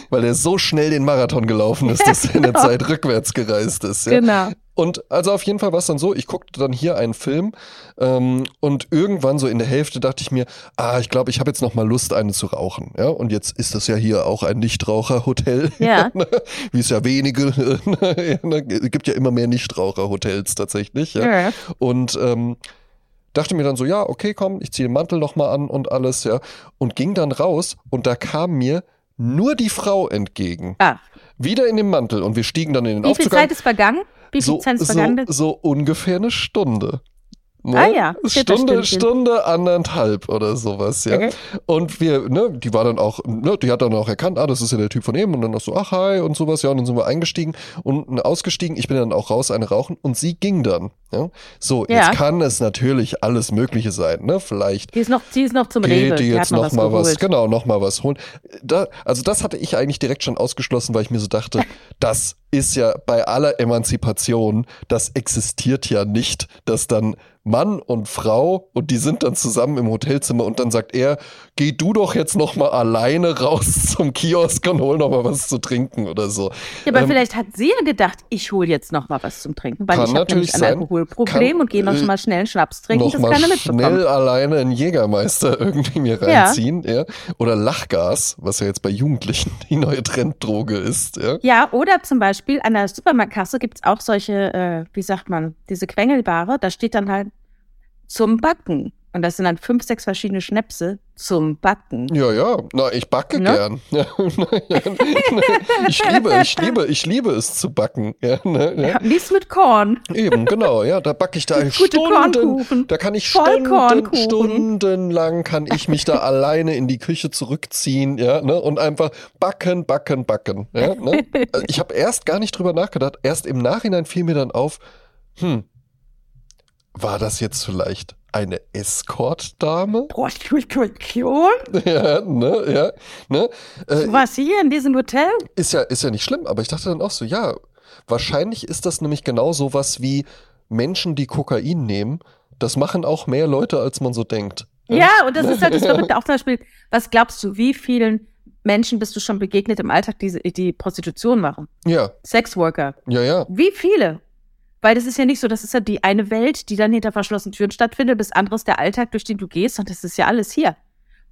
Speaker 1: Weil er so schnell den Marathon gelaufen ist, dass er in der Zeit rückwärts gereist ist. Ja.
Speaker 2: Genau.
Speaker 1: Und also auf jeden Fall war es dann so, ich guckte dann hier einen Film ähm, und irgendwann so in der Hälfte dachte ich mir, ah, ich glaube, ich habe jetzt noch mal Lust, eine zu rauchen. Ja, und jetzt ist das ja hier auch ein Nichtraucherhotel.
Speaker 2: Ja.
Speaker 1: Wie es ja wenige, es gibt ja immer mehr Nichtraucherhotels tatsächlich. Ja.
Speaker 2: Ja.
Speaker 1: Und ähm, dachte mir dann so, ja, okay, komm, ich ziehe den Mantel noch mal an und alles, ja. Und ging dann raus und da kam mir nur die Frau entgegen.
Speaker 2: Ah,
Speaker 1: Wieder in dem Mantel und wir stiegen dann in den
Speaker 2: wie viel
Speaker 1: Aufzug ein.
Speaker 2: Zeit ist vergangen? Wie viel
Speaker 1: so,
Speaker 2: Zeit ist
Speaker 1: so,
Speaker 2: vergangen?
Speaker 1: so ungefähr eine Stunde. Ne?
Speaker 2: Ah ja,
Speaker 1: Stunde. Stunde, anderthalb oder sowas, ja.
Speaker 2: Okay.
Speaker 1: Und wir, ne, die war dann auch, ne, die hat dann auch erkannt, ah, das ist ja der Typ von eben und dann auch so, ach, hi und sowas, ja, und dann sind wir eingestiegen und ausgestiegen, ich bin dann auch raus, eine rauchen und sie ging dann, ja. So,
Speaker 2: Ja.
Speaker 1: jetzt kann es natürlich alles Mögliche sein, ne, vielleicht
Speaker 2: Die ist noch, die ist noch zum
Speaker 1: geht
Speaker 2: Rewe.
Speaker 1: die
Speaker 2: Die
Speaker 1: jetzt
Speaker 2: hat noch was
Speaker 1: mal was,
Speaker 2: geholt.
Speaker 1: genau, noch mal was holen. Da, also das hatte ich eigentlich direkt schon ausgeschlossen, weil ich mir so dachte, das ist ja bei aller Emanzipation, das existiert ja nicht, dass dann Mann und Frau und die sind dann zusammen im Hotelzimmer und dann sagt er, geh du doch jetzt noch mal alleine raus zum Kiosk und hol noch mal was zu trinken oder so.
Speaker 2: Ja, aber
Speaker 1: Ähm,
Speaker 2: vielleicht hat sie ja gedacht, ich hole jetzt noch mal was zum Trinken, weil ich habe
Speaker 1: natürlich
Speaker 2: nämlich ein. Alkoholproblem
Speaker 1: Kann,
Speaker 2: und gehe noch
Speaker 1: äh,
Speaker 2: mal schnell einen Schnaps trinken,
Speaker 1: noch
Speaker 2: das
Speaker 1: mal schnell alleine einen Jägermeister irgendwie mir
Speaker 2: Ja.
Speaker 1: reinziehen, ja. Oder Lachgas, was ja jetzt bei Jugendlichen die neue Trenddroge ist, ja.
Speaker 2: Ja, oder zum Beispiel an der Supermarktkasse gibt's auch solche, äh, wie sagt man, diese Quengelbare, da steht dann halt zum Backen. Und das sind dann fünf, sechs verschiedene Schnäpse zum Backen.
Speaker 1: Ja, ja, na, ich backe
Speaker 2: Ne?
Speaker 1: gern. Ja, ich liebe, ich liebe, ich liebe es zu backen. Ja, ne, ja.
Speaker 2: Nichts mit Korn.
Speaker 1: Eben, genau, ja, da backe ich da
Speaker 2: Gute
Speaker 1: Stunden,
Speaker 2: Kornkuchen.
Speaker 1: da kann ich Stunden, stundenlang kann ich mich da alleine in die Küche zurückziehen, ja, ne, und einfach backen, backen, backen, ja, ne. Ich habe erst gar nicht drüber nachgedacht, erst im Nachhinein fiel mir dann auf, hm, war das jetzt vielleicht eine Escort-Dame?
Speaker 2: Prostitution?
Speaker 1: Ja, ne, ja, ne. Äh,
Speaker 2: Was hier in diesem Hotel?
Speaker 1: ist ja, ist ja nicht schlimm, aber ich dachte dann auch so, ja, wahrscheinlich ist das nämlich genau sowas wie Menschen, die Kokain nehmen. Das machen auch mehr Leute, als man so denkt.
Speaker 2: Ja, und das ist halt das Verrückte. Auch zum Beispiel, was glaubst du, wie vielen Menschen bist du schon begegnet im Alltag, die, die Prostitution machen?
Speaker 1: Ja,
Speaker 2: Sexworker.
Speaker 1: ja, ja.
Speaker 2: Wie viele? Weil das ist ja nicht so, das ist ja die eine Welt, die dann hinter verschlossenen Türen stattfindet, bis anderes der Alltag, durch den du gehst, und das ist ja alles hier.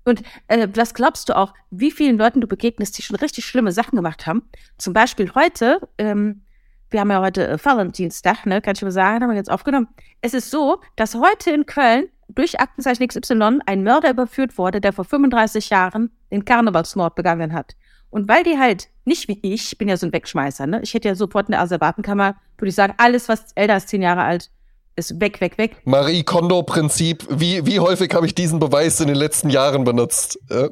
Speaker 2: Und äh, was glaubst du auch, wie vielen Leuten du begegnest, die schon richtig schlimme Sachen gemacht haben? Zum Beispiel heute, ähm, wir haben ja heute äh, Valentinstag, ne, kann ich mal sagen, haben wir jetzt aufgenommen. Es ist so, dass heute in Köln durch Aktenzeichen XY ein Mörder überführt wurde, der vor 35 Jahren den Karnevalsmord begangen hat. Und weil die halt nicht wie ich, ich bin ja so ein Wegschmeißer, ne? Ich hätte ja sofort eine Asservatenkammer, würde ich sagen, alles, was älter als zehn Jahre alt ist, weg, weg, weg.
Speaker 1: Marie Kondo-Prinzip. Wie, wie häufig habe ich diesen Beweis in den letzten Jahren benutzt? Ja,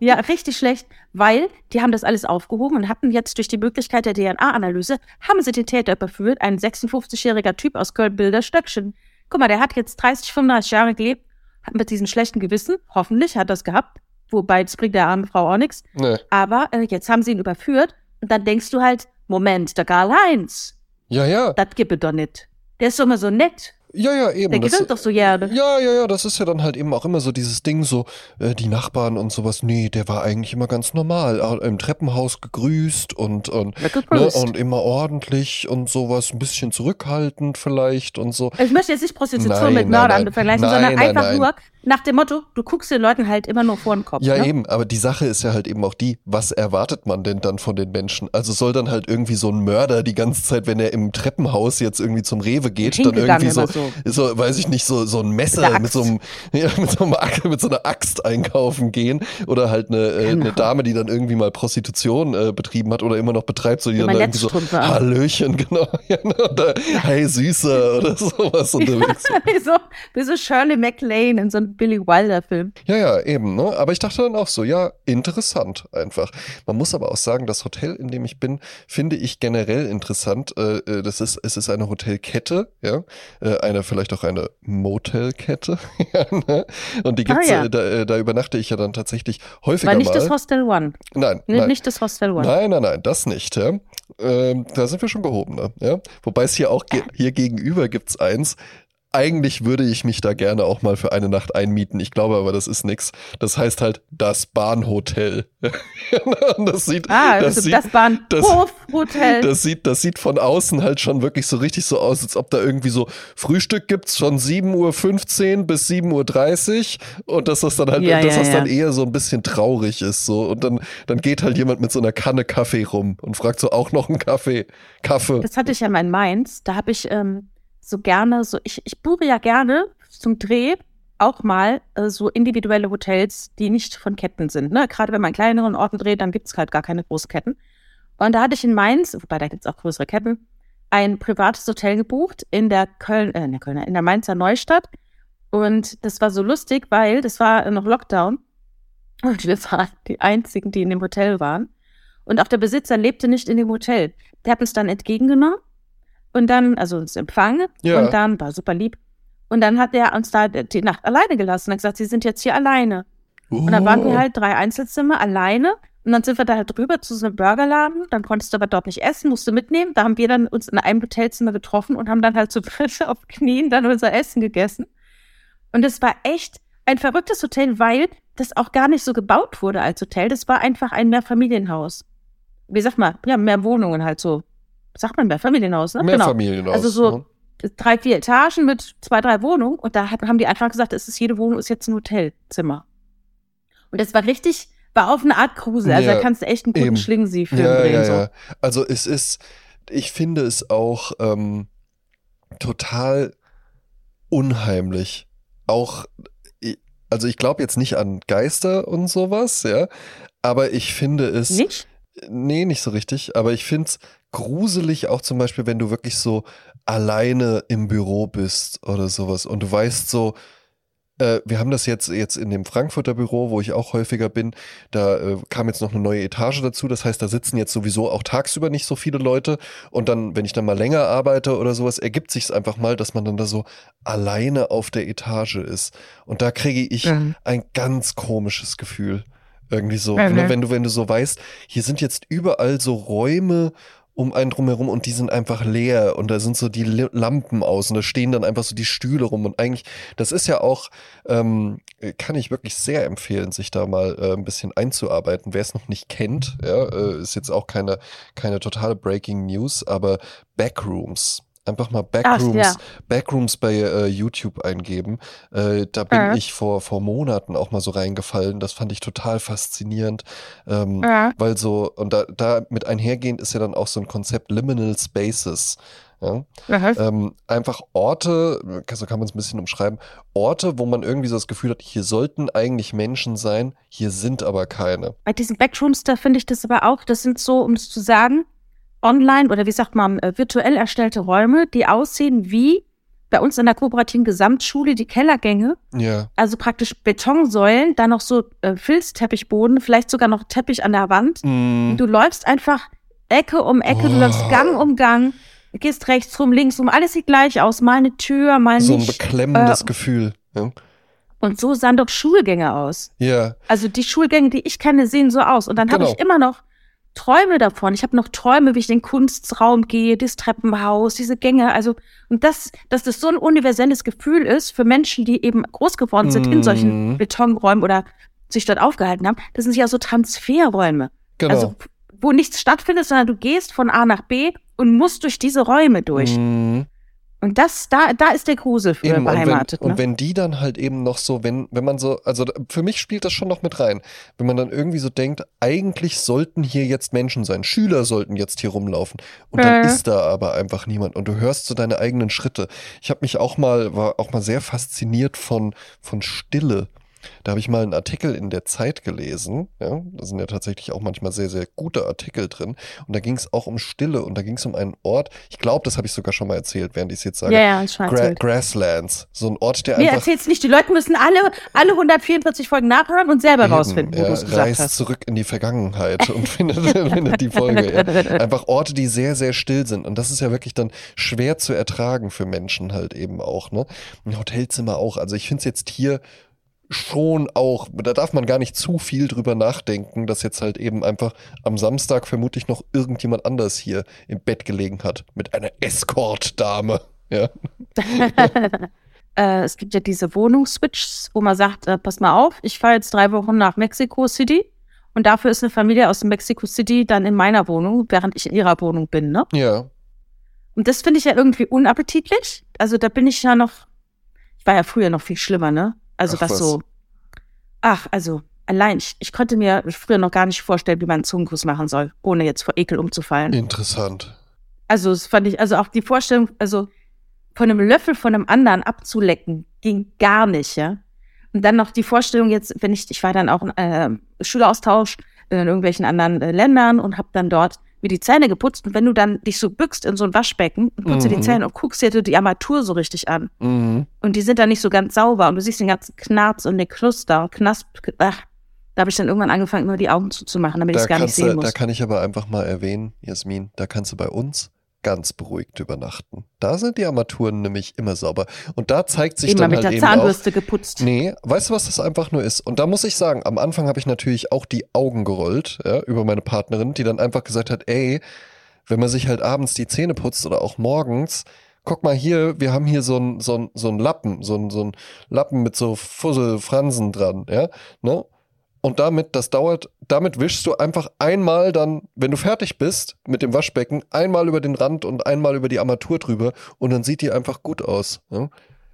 Speaker 2: Ja, richtig schlecht, weil die haben das alles aufgehoben und hatten jetzt durch die Möglichkeit der DNA-Analyse, haben sie den Täter überführt, ein 56-jähriger Typ aus Köln-Bilder-Stöckchen. Guck mal, der hat jetzt 30, 35 Jahre gelebt, hat mit diesem schlechten Gewissen, hoffentlich hat das gehabt, wobei das bringt der armen Frau auch nichts,
Speaker 1: ne.
Speaker 2: aber äh, jetzt haben sie ihn überführt und dann denkst du halt, Moment, der Karl-Heinz,
Speaker 1: ja, ja.
Speaker 2: das gibt es doch nicht. Der ist doch immer so nett,
Speaker 1: Ja, ja, eben.
Speaker 2: der gewinnt doch so gerne.
Speaker 1: Ja, ja, ja, das ist ja dann halt eben auch immer so dieses Ding, so äh, die Nachbarn und sowas. Nee, der war eigentlich immer ganz normal. Im Treppenhaus gegrüßt und, und, ne, und immer ordentlich und sowas, ein bisschen zurückhaltend vielleicht und so.
Speaker 2: Ich möchte jetzt nicht Prostitution
Speaker 1: Nein,
Speaker 2: mit Mördern vergleichen,
Speaker 1: Nein,
Speaker 2: sondern
Speaker 1: nein,
Speaker 2: einfach nur nach dem Motto, du guckst den Leuten halt immer nur vor den Kopf.
Speaker 1: Ja,
Speaker 2: ne?
Speaker 1: eben, aber die Sache ist ja halt eben auch die, was erwartet man denn dann von den Menschen? Also soll dann halt irgendwie so ein Mörder die ganze Zeit, wenn er im Treppenhaus jetzt irgendwie zum Rewe geht, dann irgendwie so,
Speaker 2: immer
Speaker 1: so, weiß ich nicht, so, so ein Messer
Speaker 2: Mit
Speaker 1: so, einem, ja, mit, so einem, Axt- mit so einer Axt einkaufen gehen oder halt eine, äh, eine
Speaker 2: Genau.
Speaker 1: Dame, die dann irgendwie mal Prostitution äh, betrieben hat oder immer noch betreibt, so die dann irgendwie so. Hallöchen, genau, ja, ne, oder, hey Süßer oder sowas unterwegs.
Speaker 2: wie, so, wie so Shirley MacLaine in so einem Billy Wilder-Film.
Speaker 1: Ja, ja, eben, ne? Aber ich dachte dann auch so, ja, interessant einfach. Man muss aber auch sagen, das Hotel, in dem ich bin, finde ich generell interessant. Äh, äh, das ist, es ist eine Hotelkette, ja, äh, eine vielleicht auch eine Motelkette, ja, ne? Und die gibt's,
Speaker 2: Ah, ja.
Speaker 1: da, da übernachte ich ja dann tatsächlich häufiger
Speaker 2: War nicht
Speaker 1: mal.
Speaker 2: das Hostel One.
Speaker 1: nein,
Speaker 2: Nee,
Speaker 1: nein.
Speaker 2: Nicht das Hostel One.
Speaker 1: Nein, nein, nein, das nicht. Ja. Ähm, da sind wir schon gehobener. Ja. Wobei es hier auch ge hier gegenüber gibt's eins. Eigentlich würde ich mich da gerne auch mal für eine Nacht einmieten. Ich glaube aber, das ist nix. Das heißt halt das Bahnhotel.
Speaker 2: das sieht, ah, das, sieht, das Bahnhofhotel.
Speaker 1: Das, das, sieht, das sieht von außen halt schon wirklich so richtig so aus, als ob da irgendwie so Frühstück gibt's von 7.15 Uhr bis 7.30 Uhr und dass das dann halt, ja, dass ja, das ja. dann eher so ein bisschen traurig ist, so. Und dann, dann geht halt jemand mit so einer Kanne Kaffee rum und fragt so auch noch einen Kaffee, Kaffee.
Speaker 2: Das hatte ich ja mal in Mainz. Da habe ich, ähm, so gerne, so ich, ich buche ja gerne zum Dreh auch mal äh, so individuelle Hotels, die nicht von Ketten sind. Ne? Gerade wenn man in kleineren Orten dreht, dann gibt es halt gar keine Großketten. Und da hatte ich in Mainz, wobei da gibt es auch größere Ketten, ein privates Hotel gebucht in der Köln, äh, in der Kölner, in der Mainzer Neustadt. Und das war so lustig, weil das war noch Lockdown. Und wir waren die einzigen, die in dem Hotel waren. Und auch der Besitzer lebte nicht in dem Hotel. Der hat uns dann entgegengenommen und dann, also uns empfangen ja. und dann war super lieb. Und dann hat er uns da die Nacht alleine gelassen. Er hat gesagt, sie sind jetzt hier alleine. Oh. Und dann waren wir oh. halt drei Einzelzimmer alleine. Und dann sind wir da halt drüber zu so einem Burgerladen. Dann konntest du aber dort nicht essen, musst du mitnehmen. Da haben wir dann uns in einem Hotelzimmer getroffen und haben dann halt so auf Knien dann unser Essen gegessen. Und es war echt ein verrücktes Hotel, weil das auch gar nicht so gebaut wurde als Hotel. Das war einfach ein Mehrfamilienhaus. Wie sag mal, ja, mehr Wohnungen halt so sagt man Mehrfamilienhaus, ne?
Speaker 1: Mehrfamilienhaus.
Speaker 2: Genau. Also so ne? drei, vier Etagen mit zwei, drei Wohnungen. Und da haben die einfach gesagt, es ist jede Wohnung ist jetzt ein Hotelzimmer. Und das war richtig, war auf eine Art Kruse. Also ja, da kannst du echt einen guten Schlingensief-Film
Speaker 1: ja, drehen. Ja, so. ja. Also es ist, ich finde es auch ähm, total unheimlich. Auch, also ich glaube jetzt nicht an Geister und sowas, ja. Aber ich finde es.
Speaker 2: Nicht?
Speaker 1: Nee, nicht so richtig. Aber ich finde es gruselig auch zum Beispiel, wenn du wirklich so alleine im Büro bist oder sowas und du weißt so, äh, wir haben das jetzt, jetzt in dem Frankfurter Büro, wo ich auch häufiger bin, da äh, kam jetzt noch eine neue Etage dazu, das heißt, da sitzen jetzt sowieso auch tagsüber nicht so viele Leute und dann, wenn ich dann mal länger arbeite oder sowas, ergibt sich's einfach mal, dass man dann da so alleine auf der Etage ist und da kriege ich mhm. ein ganz komisches Gefühl. Irgendwie so, mhm. wenn du, wenn du so weißt, hier sind jetzt überall so Räume um einen drumherum und die sind einfach leer und da sind so die Lampen aus und da stehen dann einfach so die Stühle rum und eigentlich, das ist ja auch, ähm, kann ich wirklich sehr empfehlen, sich da mal äh, ein bisschen einzuarbeiten. Wer es noch nicht kennt, ja, äh, ist jetzt auch keine, keine totale Breaking News, aber Backrooms Einfach mal Backrooms, Ach, ja. Backrooms bei äh, YouTube eingeben. Äh, da bin ja. ich vor, vor Monaten auch mal so reingefallen. Das fand ich total faszinierend. Ähm, ja. Weil so, und da, da mit einhergehend ist ja dann auch so ein Konzept Liminal Spaces. Ja? Ähm, einfach Orte, so kann man es ein bisschen umschreiben, Orte, wo man irgendwie so das Gefühl hat, hier sollten eigentlich Menschen sein, hier sind aber keine.
Speaker 2: Bei diesen Backrooms, da finde ich das aber auch, das sind so, um es zu sagen, online oder wie sagt man, äh, virtuell erstellte Räume, die aussehen wie bei uns in der kooperativen Gesamtschule die Kellergänge.
Speaker 1: Ja.
Speaker 2: Also praktisch Betonsäulen, dann noch so äh, Filzteppichboden, vielleicht sogar noch Teppich an der Wand. Mm. Du läufst einfach Ecke um Ecke, oh. du läufst Gang um Gang, gehst rechts rum, links rum, alles sieht gleich aus. Mal eine Tür, mal
Speaker 1: so
Speaker 2: nicht.
Speaker 1: So ein beklemmendes äh, Gefühl. Ja.
Speaker 2: Und so sahen doch Schulgänge aus.
Speaker 1: Ja.
Speaker 2: Also die Schulgänge, die ich kenne, sehen so aus. Und dann genau. habe ich immer noch träume davon. Ich habe noch Träume, wie ich in den Kunstraum gehe, das Treppenhaus, diese Gänge. Also, und das, dass das so ein universelles Gefühl ist für Menschen, die eben groß geworden sind mm. in solchen mhm. Betonräumen oder sich dort aufgehalten haben. Das sind ja so Transferräume. Genau. Also, wo nichts stattfindet, sondern du gehst von A nach B und musst durch diese Räume durch. Mm. Und das, da, da ist der Grusel für eben, beheimatet.
Speaker 1: Und wenn,
Speaker 2: ne?
Speaker 1: und wenn die dann halt eben noch so, wenn, wenn man so, also für mich spielt das schon noch mit rein. Wenn man dann irgendwie so denkt, eigentlich sollten hier jetzt Menschen sein, Schüler sollten jetzt hier rumlaufen. Und dann ist da aber einfach niemand. Und du hörst so deine eigenen Schritte. Ich habe mich auch mal, war auch mal sehr fasziniert von, von Stille. Da habe ich mal einen Artikel in der Zeit gelesen. Ja, da sind ja tatsächlich auch manchmal sehr, sehr gute Artikel drin. Und da ging es auch um Stille und da ging es um einen Ort. Ich glaube, das habe ich sogar schon mal erzählt, während ich es jetzt sage.
Speaker 2: Ja, ja,
Speaker 1: Gra Grasslands. So ein Ort, der
Speaker 2: nee,
Speaker 1: einfach.
Speaker 2: erzähl's nicht. Die Leute müssen alle, alle 144 Folgen nachhören und selber eben, rausfinden, wo du es gesagt
Speaker 1: reist
Speaker 2: hast.
Speaker 1: zurück in die Vergangenheit und findet, findet die Folge. Ja. Einfach Orte, die sehr, sehr still sind. Und das ist ja wirklich dann schwer zu ertragen für Menschen halt eben auch. Ne? Ein Hotelzimmer auch. Also ich finde es jetzt hier schon auch, da darf man gar nicht zu viel drüber nachdenken, dass jetzt halt eben einfach am Samstag vermutlich noch irgendjemand anders hier im Bett gelegen hat mit einer Escort-Dame. Ja.
Speaker 2: äh, es gibt ja diese Wohnungsswitches, wo man sagt, äh, pass mal auf, ich fahre jetzt drei Wochen nach Mexico City und dafür ist eine Familie aus Mexico City dann in meiner Wohnung, während ich in ihrer Wohnung bin, ne?
Speaker 1: Ja.
Speaker 2: Und das finde ich ja irgendwie unappetitlich. Also da bin ich ja noch, ich war ja früher noch viel schlimmer, ne? Also
Speaker 1: Ach,
Speaker 2: das
Speaker 1: was?
Speaker 2: so, ach, also allein, ich, ich konnte mir früher noch gar nicht vorstellen, wie man einen Zungenkuss machen soll, ohne jetzt vor Ekel umzufallen.
Speaker 1: Interessant.
Speaker 2: Also das fand ich, also auch die Vorstellung, also von einem Löffel von einem anderen abzulecken, ging gar nicht, ja. Und dann noch die Vorstellung jetzt, wenn ich, ich war dann auch äh, Schüleraustausch in irgendwelchen anderen äh, Ländern und habe dann dort mir die Zähne geputzt und wenn du dann dich so bückst in so ein Waschbecken und putzt dir
Speaker 1: Mhm.
Speaker 2: die Zähne und guckst dir die Armatur so richtig an
Speaker 1: Mhm.
Speaker 2: und die sind dann nicht so ganz sauber und du siehst den ganzen Knarz und den Knuster und Knasp, ach, da habe ich dann irgendwann angefangen, immer die Augen zuzumachen, damit ich es gar nicht sehen
Speaker 1: du,
Speaker 2: muss.
Speaker 1: da kann ich aber einfach mal erwähnen, Jasmin, da kannst du bei uns ganz beruhigt übernachten. Da sind die Armaturen nämlich immer sauber. Und da zeigt sich
Speaker 2: Immer
Speaker 1: dann
Speaker 2: mit
Speaker 1: halt
Speaker 2: der
Speaker 1: eben auch,
Speaker 2: Zahnbürste geputzt.
Speaker 1: Nee, weißt du, was das einfach nur ist? Und da muss ich sagen, am Anfang habe ich natürlich auch die Augen gerollt, ja, über meine Partnerin, die dann einfach gesagt hat, ey, wenn man sich halt abends die Zähne putzt oder auch morgens, guck mal hier, wir haben hier so ein so ein so ein Lappen, so ein so ein Lappen mit so Fusselfransen dran, ja, ne? Und damit, das dauert, damit wischst du einfach einmal dann, wenn du fertig bist mit dem Waschbecken, einmal über den Rand und einmal über die Armatur drüber und dann sieht die einfach gut aus. Ja?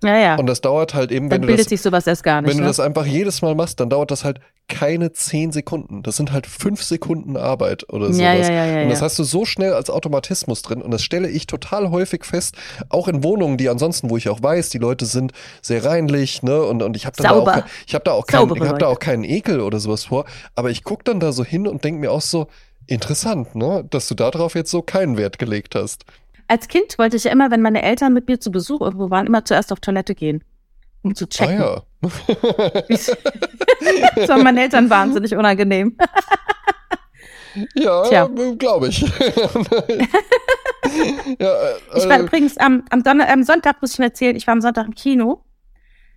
Speaker 2: Ja, ja.
Speaker 1: Und das dauert halt eben, wenn
Speaker 2: dann
Speaker 1: du
Speaker 2: bildet
Speaker 1: das
Speaker 2: sich sowas erst gar nicht.
Speaker 1: wenn du
Speaker 2: ne?
Speaker 1: das einfach jedes Mal machst, dann dauert das halt keine zehn Sekunden. Das sind halt fünf Sekunden Arbeit oder sowas.
Speaker 2: Ja, ja, ja, ja,
Speaker 1: und das hast du so schnell als Automatismus drin. Und das stelle ich total häufig fest, auch in Wohnungen, die ansonsten, wo ich auch weiß, die Leute sind sehr reinlich, ne? Und, und ich habe da auch, ich habe da auch keinen,
Speaker 2: Saubere
Speaker 1: ich hab da auch keinen Ekel oder sowas vor. Aber ich gucke dann da so hin und denke mir auch so, interessant, ne? Dass du darauf jetzt so keinen Wert gelegt hast.
Speaker 2: Als Kind wollte ich ja immer, wenn meine Eltern mit mir zu Besuch irgendwo waren, immer zuerst auf Toilette gehen. Um zu checken.
Speaker 1: Ah ja.
Speaker 2: das war meinen Eltern wahnsinnig unangenehm.
Speaker 1: Ja, glaube ich. ja, äh,
Speaker 2: Ich war
Speaker 1: äh,
Speaker 2: übrigens am, am, am Sonntag, muss ich mir erzählen, ich war am Sonntag im Kino.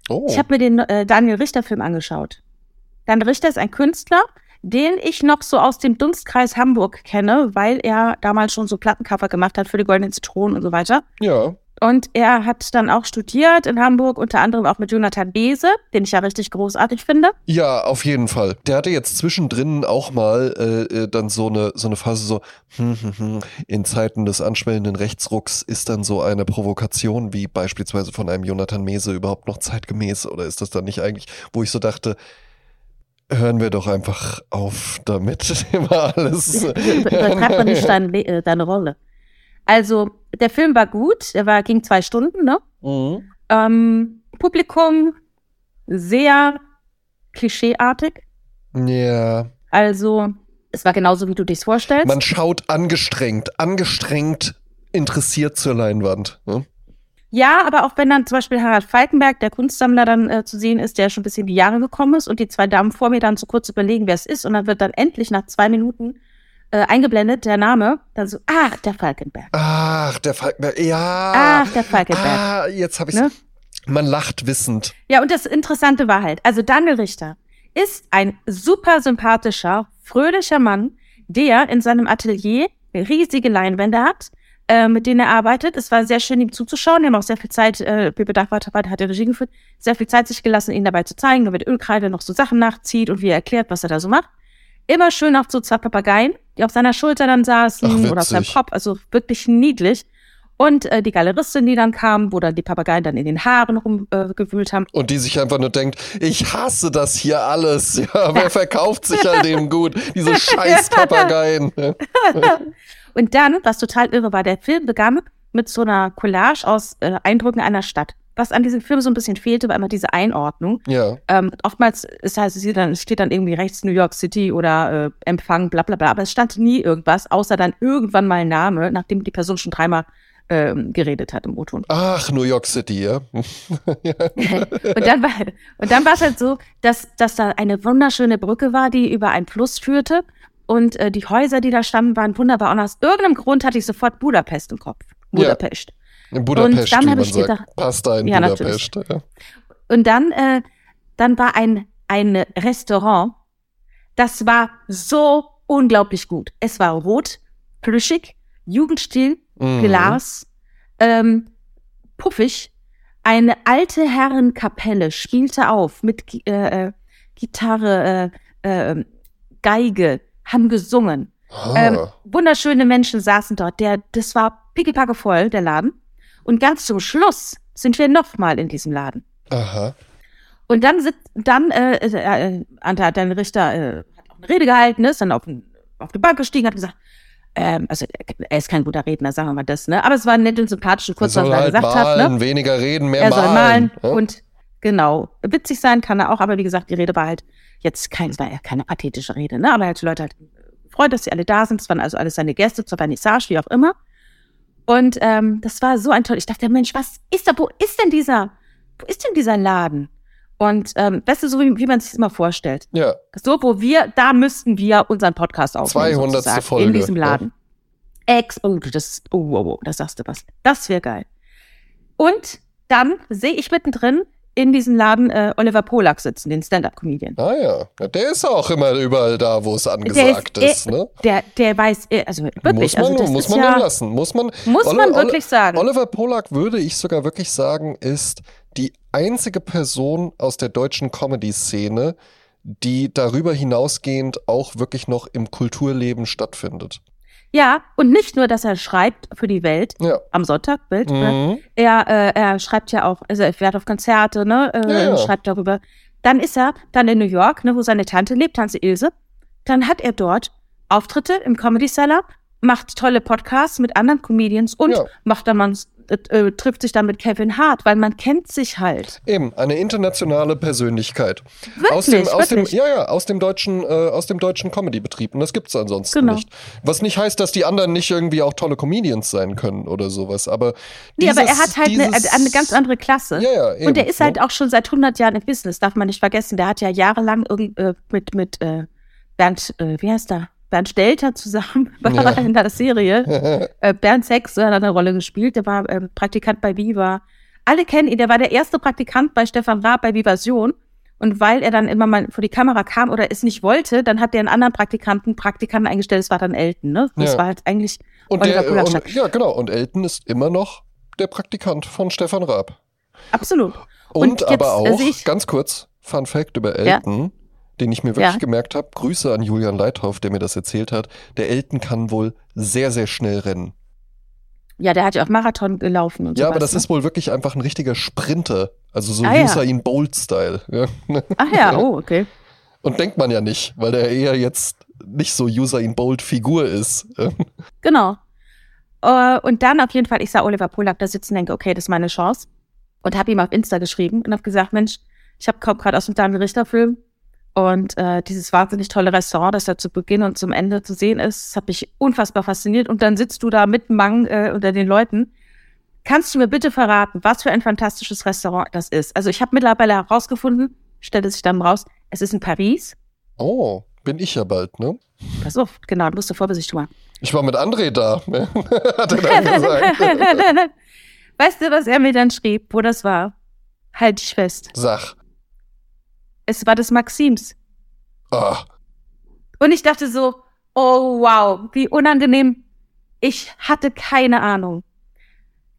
Speaker 1: oh.
Speaker 2: Ich habe mir den äh, Daniel Richter-Film angeschaut. Daniel Richter ist ein Künstler, den ich noch so aus dem Dunstkreis Hamburg kenne, weil er damals schon so Plattencover gemacht hat für die Goldenen Zitronen und so weiter.
Speaker 1: ja.
Speaker 2: Und er hat dann auch studiert in Hamburg, unter anderem auch mit Jonathan Bese, den ich ja richtig großartig finde.
Speaker 1: Ja, auf jeden Fall. Der hatte jetzt zwischendrin auch mal äh, äh, dann so eine so eine Phase so hm, hm, hm, in Zeiten des anschwellenden Rechtsrucks ist dann so eine Provokation wie beispielsweise von einem Jonathan Mese überhaupt noch zeitgemäß oder ist das dann nicht eigentlich, wo ich so dachte, hören wir doch einfach auf damit immer alles.
Speaker 2: Über- Übertreibt man nicht dein, Le- äh, deine Rolle. Also, der Film war gut, der war, ging zwei Stunden, ne?
Speaker 1: Mhm.
Speaker 2: Ähm, Publikum sehr klischeeartig.
Speaker 1: Ja,
Speaker 2: Also, es war genauso, wie du dich's vorstellst.
Speaker 1: man schaut angestrengt, angestrengt interessiert zur Leinwand. Ne?
Speaker 2: Ja, aber auch wenn dann zum Beispiel Harald Falkenberg, der Kunstsammler, dann äh, zu sehen ist, der schon ein bisschen in die Jahre gekommen ist und die zwei Damen vor mir dann so kurz überlegen, wer es ist und dann wird dann endlich nach zwei Minuten äh, eingeblendet der Name, dann so, ah, der Falkenberg.
Speaker 1: Ach, der Falkenberg, ja.
Speaker 2: Ach, der Falkenberg.
Speaker 1: Ah, jetzt habe ich
Speaker 2: Ne?
Speaker 1: Man lacht wissend.
Speaker 2: Ja, und das Interessante war halt, also Daniel Richter ist ein super sympathischer, fröhlicher Mann, der in seinem Atelier riesige Leinwände hat, äh, mit denen er arbeitet. Es war sehr schön, ihm zuzuschauen. Wir haben auch sehr viel Zeit, äh, Pepe Dachwart hat die Regie geführt, sehr viel Zeit sich gelassen, ihn dabei zu zeigen, wie er mit Ölkreide noch so Sachen nachzieht und wie er erklärt, was er da so macht. Immer schön auch so zwei Papageien, die auf seiner Schulter dann saßen
Speaker 1: Ach,
Speaker 2: oder auf seinem. Kopf, also wirklich niedlich. Und äh, die Galeristin, die dann kam, wo dann die Papageien dann in den Haaren rumgewühlt äh, haben.
Speaker 1: Und die sich einfach nur denkt, ich hasse das hier alles. Ja, wer verkauft sich an dem gut? Diese scheiß Papageien. Ja.
Speaker 2: Und dann, was total irre war, der Film begann mit so einer Collage aus äh, Eindrücken einer Stadt. Was an diesem Film so ein bisschen fehlte, war immer diese Einordnung.
Speaker 1: ja.
Speaker 2: Ähm, oftmals ist heißt, es hier dann, steht dann irgendwie rechts New York City oder äh, Empfang, bla bla bla, aber es stand nie irgendwas, außer dann irgendwann mal ein Name, nachdem die Person schon dreimal ähm, geredet hat im O-Ton.
Speaker 1: Ach, New York City, ja.
Speaker 2: und dann war und dann war es halt so, dass, dass da eine wunderschöne Brücke war, die über einen Fluss führte. Und äh, die Häuser, die da standen, waren wunderbar. Und aus irgendeinem Grund hatte ich sofort Budapest im Kopf.
Speaker 1: Ja.
Speaker 2: Budapest.
Speaker 1: In Budapest,
Speaker 2: dann
Speaker 1: wie
Speaker 2: hab
Speaker 1: man
Speaker 2: ich
Speaker 1: sagt.
Speaker 2: gedacht-
Speaker 1: Pasta in
Speaker 2: Ja,
Speaker 1: Budapest. Ja.
Speaker 2: Und dann, äh, dann war ein, ein Restaurant, das war so unglaublich gut. Es war rot, plüschig, Jugendstil,
Speaker 1: Mhm.
Speaker 2: Glas, ähm, puffig. Eine alte Herrenkapelle spielte auf mit äh, äh, Gitarre, äh, äh, Geige, haben gesungen.
Speaker 1: Ah.
Speaker 2: Ähm, wunderschöne Menschen saßen dort. Der, das war pickepacke voll, der Laden. Und ganz zum Schluss sind wir nochmal in diesem Laden.
Speaker 1: Aha.
Speaker 2: Und dann sitzt, dann, äh, äh, äh, Ante hat dann Richter, äh, hat auch eine Rede gehalten, ist dann auf, auf die Bank gestiegen, hat gesagt, ähm, also er ist kein guter Redner, sagen wir mal das, ne? Aber es war nett und sympathisch und
Speaker 1: Er
Speaker 2: kurz, was er
Speaker 1: halt
Speaker 2: gesagt
Speaker 1: malen,
Speaker 2: hat, ne?
Speaker 1: weniger reden, mehr
Speaker 2: Er soll
Speaker 1: malen.
Speaker 2: malen
Speaker 1: ja?
Speaker 2: und genau, witzig sein kann er auch, aber wie gesagt, die Rede war halt jetzt kein, war ja keine pathetische Rede, ne? Aber er hat die Leute halt gefreut, dass sie alle da sind. Es waren also alles seine Gäste zur Vernissage, wie auch immer. Und ähm, das war so ein toll. Ich dachte, Mensch, was ist da? Wo ist denn dieser? Wo ist denn dieser Laden? Und ähm, weißt du, so wie, wie man sich das immer vorstellt.
Speaker 1: ja.
Speaker 2: So, wo wir, da müssten wir unseren Podcast aufnehmen.
Speaker 1: 200.
Speaker 2: sozusagen,
Speaker 1: Folge,
Speaker 2: In diesem
Speaker 1: ja.
Speaker 2: Laden. Ex, oh, das, oh, oh, oh, das sagst du was. Das wäre geil. Und dann sehe ich mittendrin in diesem Laden äh, Oliver Polak sitzen, den Stand-Up-Comedian.
Speaker 1: Ah ja. ja. Der ist auch immer überall da, wo es
Speaker 2: Der
Speaker 1: angesagt ist,
Speaker 2: äh,
Speaker 1: ne?
Speaker 2: Der, der weiß, äh, also wirklich,
Speaker 1: muss man,
Speaker 2: also
Speaker 1: muss
Speaker 2: ist
Speaker 1: man
Speaker 2: ja,
Speaker 1: lassen. Muss man,
Speaker 2: muss
Speaker 1: Oli-
Speaker 2: man
Speaker 1: Oli-
Speaker 2: wirklich sagen.
Speaker 1: Oliver Polak würde ich sogar wirklich sagen, ist die einzige Person aus der deutschen Comedy-Szene, die darüber hinausgehend auch wirklich noch im Kulturleben stattfindet.
Speaker 2: Ja, und nicht nur, dass er schreibt für die Welt
Speaker 1: Ja.
Speaker 2: am Sonntag, ne?
Speaker 1: Mhm.
Speaker 2: er, äh, er schreibt ja auch, also er fährt auf Konzerte, ne, äh,
Speaker 1: Ja, ja.
Speaker 2: schreibt darüber. Dann ist er dann in New York, ne, wo seine Tante lebt, Tante Ilse. Dann hat er dort Auftritte im Comedy Cellar, macht tolle Podcasts mit anderen Comedians und macht dann man äh, äh, trifft sich dann mit Kevin Hart, weil man kennt sich halt.
Speaker 1: Eben, eine internationale Persönlichkeit.
Speaker 2: Wirklich,
Speaker 1: aus dem, aus dem, ja, ja, aus dem deutschen, äh, aus dem deutschen Comedy-Betrieb. Und das gibt's ansonsten
Speaker 2: Genau.
Speaker 1: nicht. Was nicht heißt, dass die anderen nicht irgendwie auch tolle Comedians sein können oder sowas. Aber
Speaker 2: Nee, aber er
Speaker 1: dieses-
Speaker 2: hat halt eine,
Speaker 1: dieses-
Speaker 2: eine ganz andere Klasse.
Speaker 1: Ja, ja, eben,
Speaker 2: und der ist halt
Speaker 1: ne?
Speaker 2: auch schon seit 100 Jahren im Business, darf man nicht vergessen. Der hat ja jahrelang irgend, äh, mit, mit äh, Bernd, äh, wie heißt der? Bernd Stelter zusammen war
Speaker 1: Ja.
Speaker 2: in der Serie. äh, Bernd Sex äh, hat eine Rolle gespielt. Der war ähm, Praktikant bei Viva. Alle kennen ihn. Der war der erste Praktikant bei Stefan Raab bei Vivasion. Und weil er dann immer mal vor die Kamera kam oder es nicht wollte, dann hat der einen anderen Praktikanten, Praktikanten eingestellt. Das war dann Elton, ne? Das
Speaker 1: Ja.
Speaker 2: war halt eigentlich
Speaker 1: Und
Speaker 2: Oliver
Speaker 1: der,
Speaker 2: Polakschak.
Speaker 1: und, ja, genau. Und Elton ist immer noch der Praktikant von Stefan Raab.
Speaker 2: Absolut.
Speaker 1: Und,
Speaker 2: Und jetzt,
Speaker 1: aber
Speaker 2: äh,
Speaker 1: auch, ganz kurz, Fun Fact über
Speaker 2: Ja.
Speaker 1: Den ich mir wirklich
Speaker 2: Ja.
Speaker 1: gemerkt habe. Grüße an Julian Leithoff, der mir das erzählt hat. Der Elton kann wohl sehr, sehr schnell rennen.
Speaker 2: Ja, der hat ja auch Marathon gelaufen und
Speaker 1: Ja,
Speaker 2: sowas,
Speaker 1: aber das
Speaker 2: ne?
Speaker 1: ist wohl wirklich einfach ein richtiger Sprinter. Also so
Speaker 2: Ah, ja.
Speaker 1: Usain Bolt-Style. Ja.
Speaker 2: Ach ja, oh, okay.
Speaker 1: Und denkt man ja nicht, weil der eher jetzt nicht so Usain Bolt-Figur ist.
Speaker 2: Genau. Äh, und dann auf jeden Fall, ich sah Oliver Polak da sitzen und denke, okay, das ist meine Chance. Und habe ihm auf Insta geschrieben und habe gesagt, Mensch, ich habe kaum gerade aus dem Daniel Richter-Film und äh, dieses wahnsinnig tolle Restaurant, das da zu Beginn und zum Ende zu sehen ist, hat mich unfassbar fasziniert. Und dann sitzt du da mit Mang äh, unter den Leuten. Kannst du mir bitte verraten, was für ein fantastisches Restaurant das ist? Also ich habe mittlerweile herausgefunden, stellte sich dann raus, es ist in Paris.
Speaker 1: Oh, bin ich ja bald, ne?
Speaker 2: Pass auf, genau, musst du Vorbesichtigung machen.
Speaker 1: Ich war mit André da, hat er dann gesagt.
Speaker 2: weißt du, was er mir dann schrieb, wo das war? Halt dich fest.
Speaker 1: Sag.
Speaker 2: Es war des Maxims.
Speaker 1: Ah,
Speaker 2: Und ich dachte so, oh wow, wie unangenehm. Ich hatte keine Ahnung.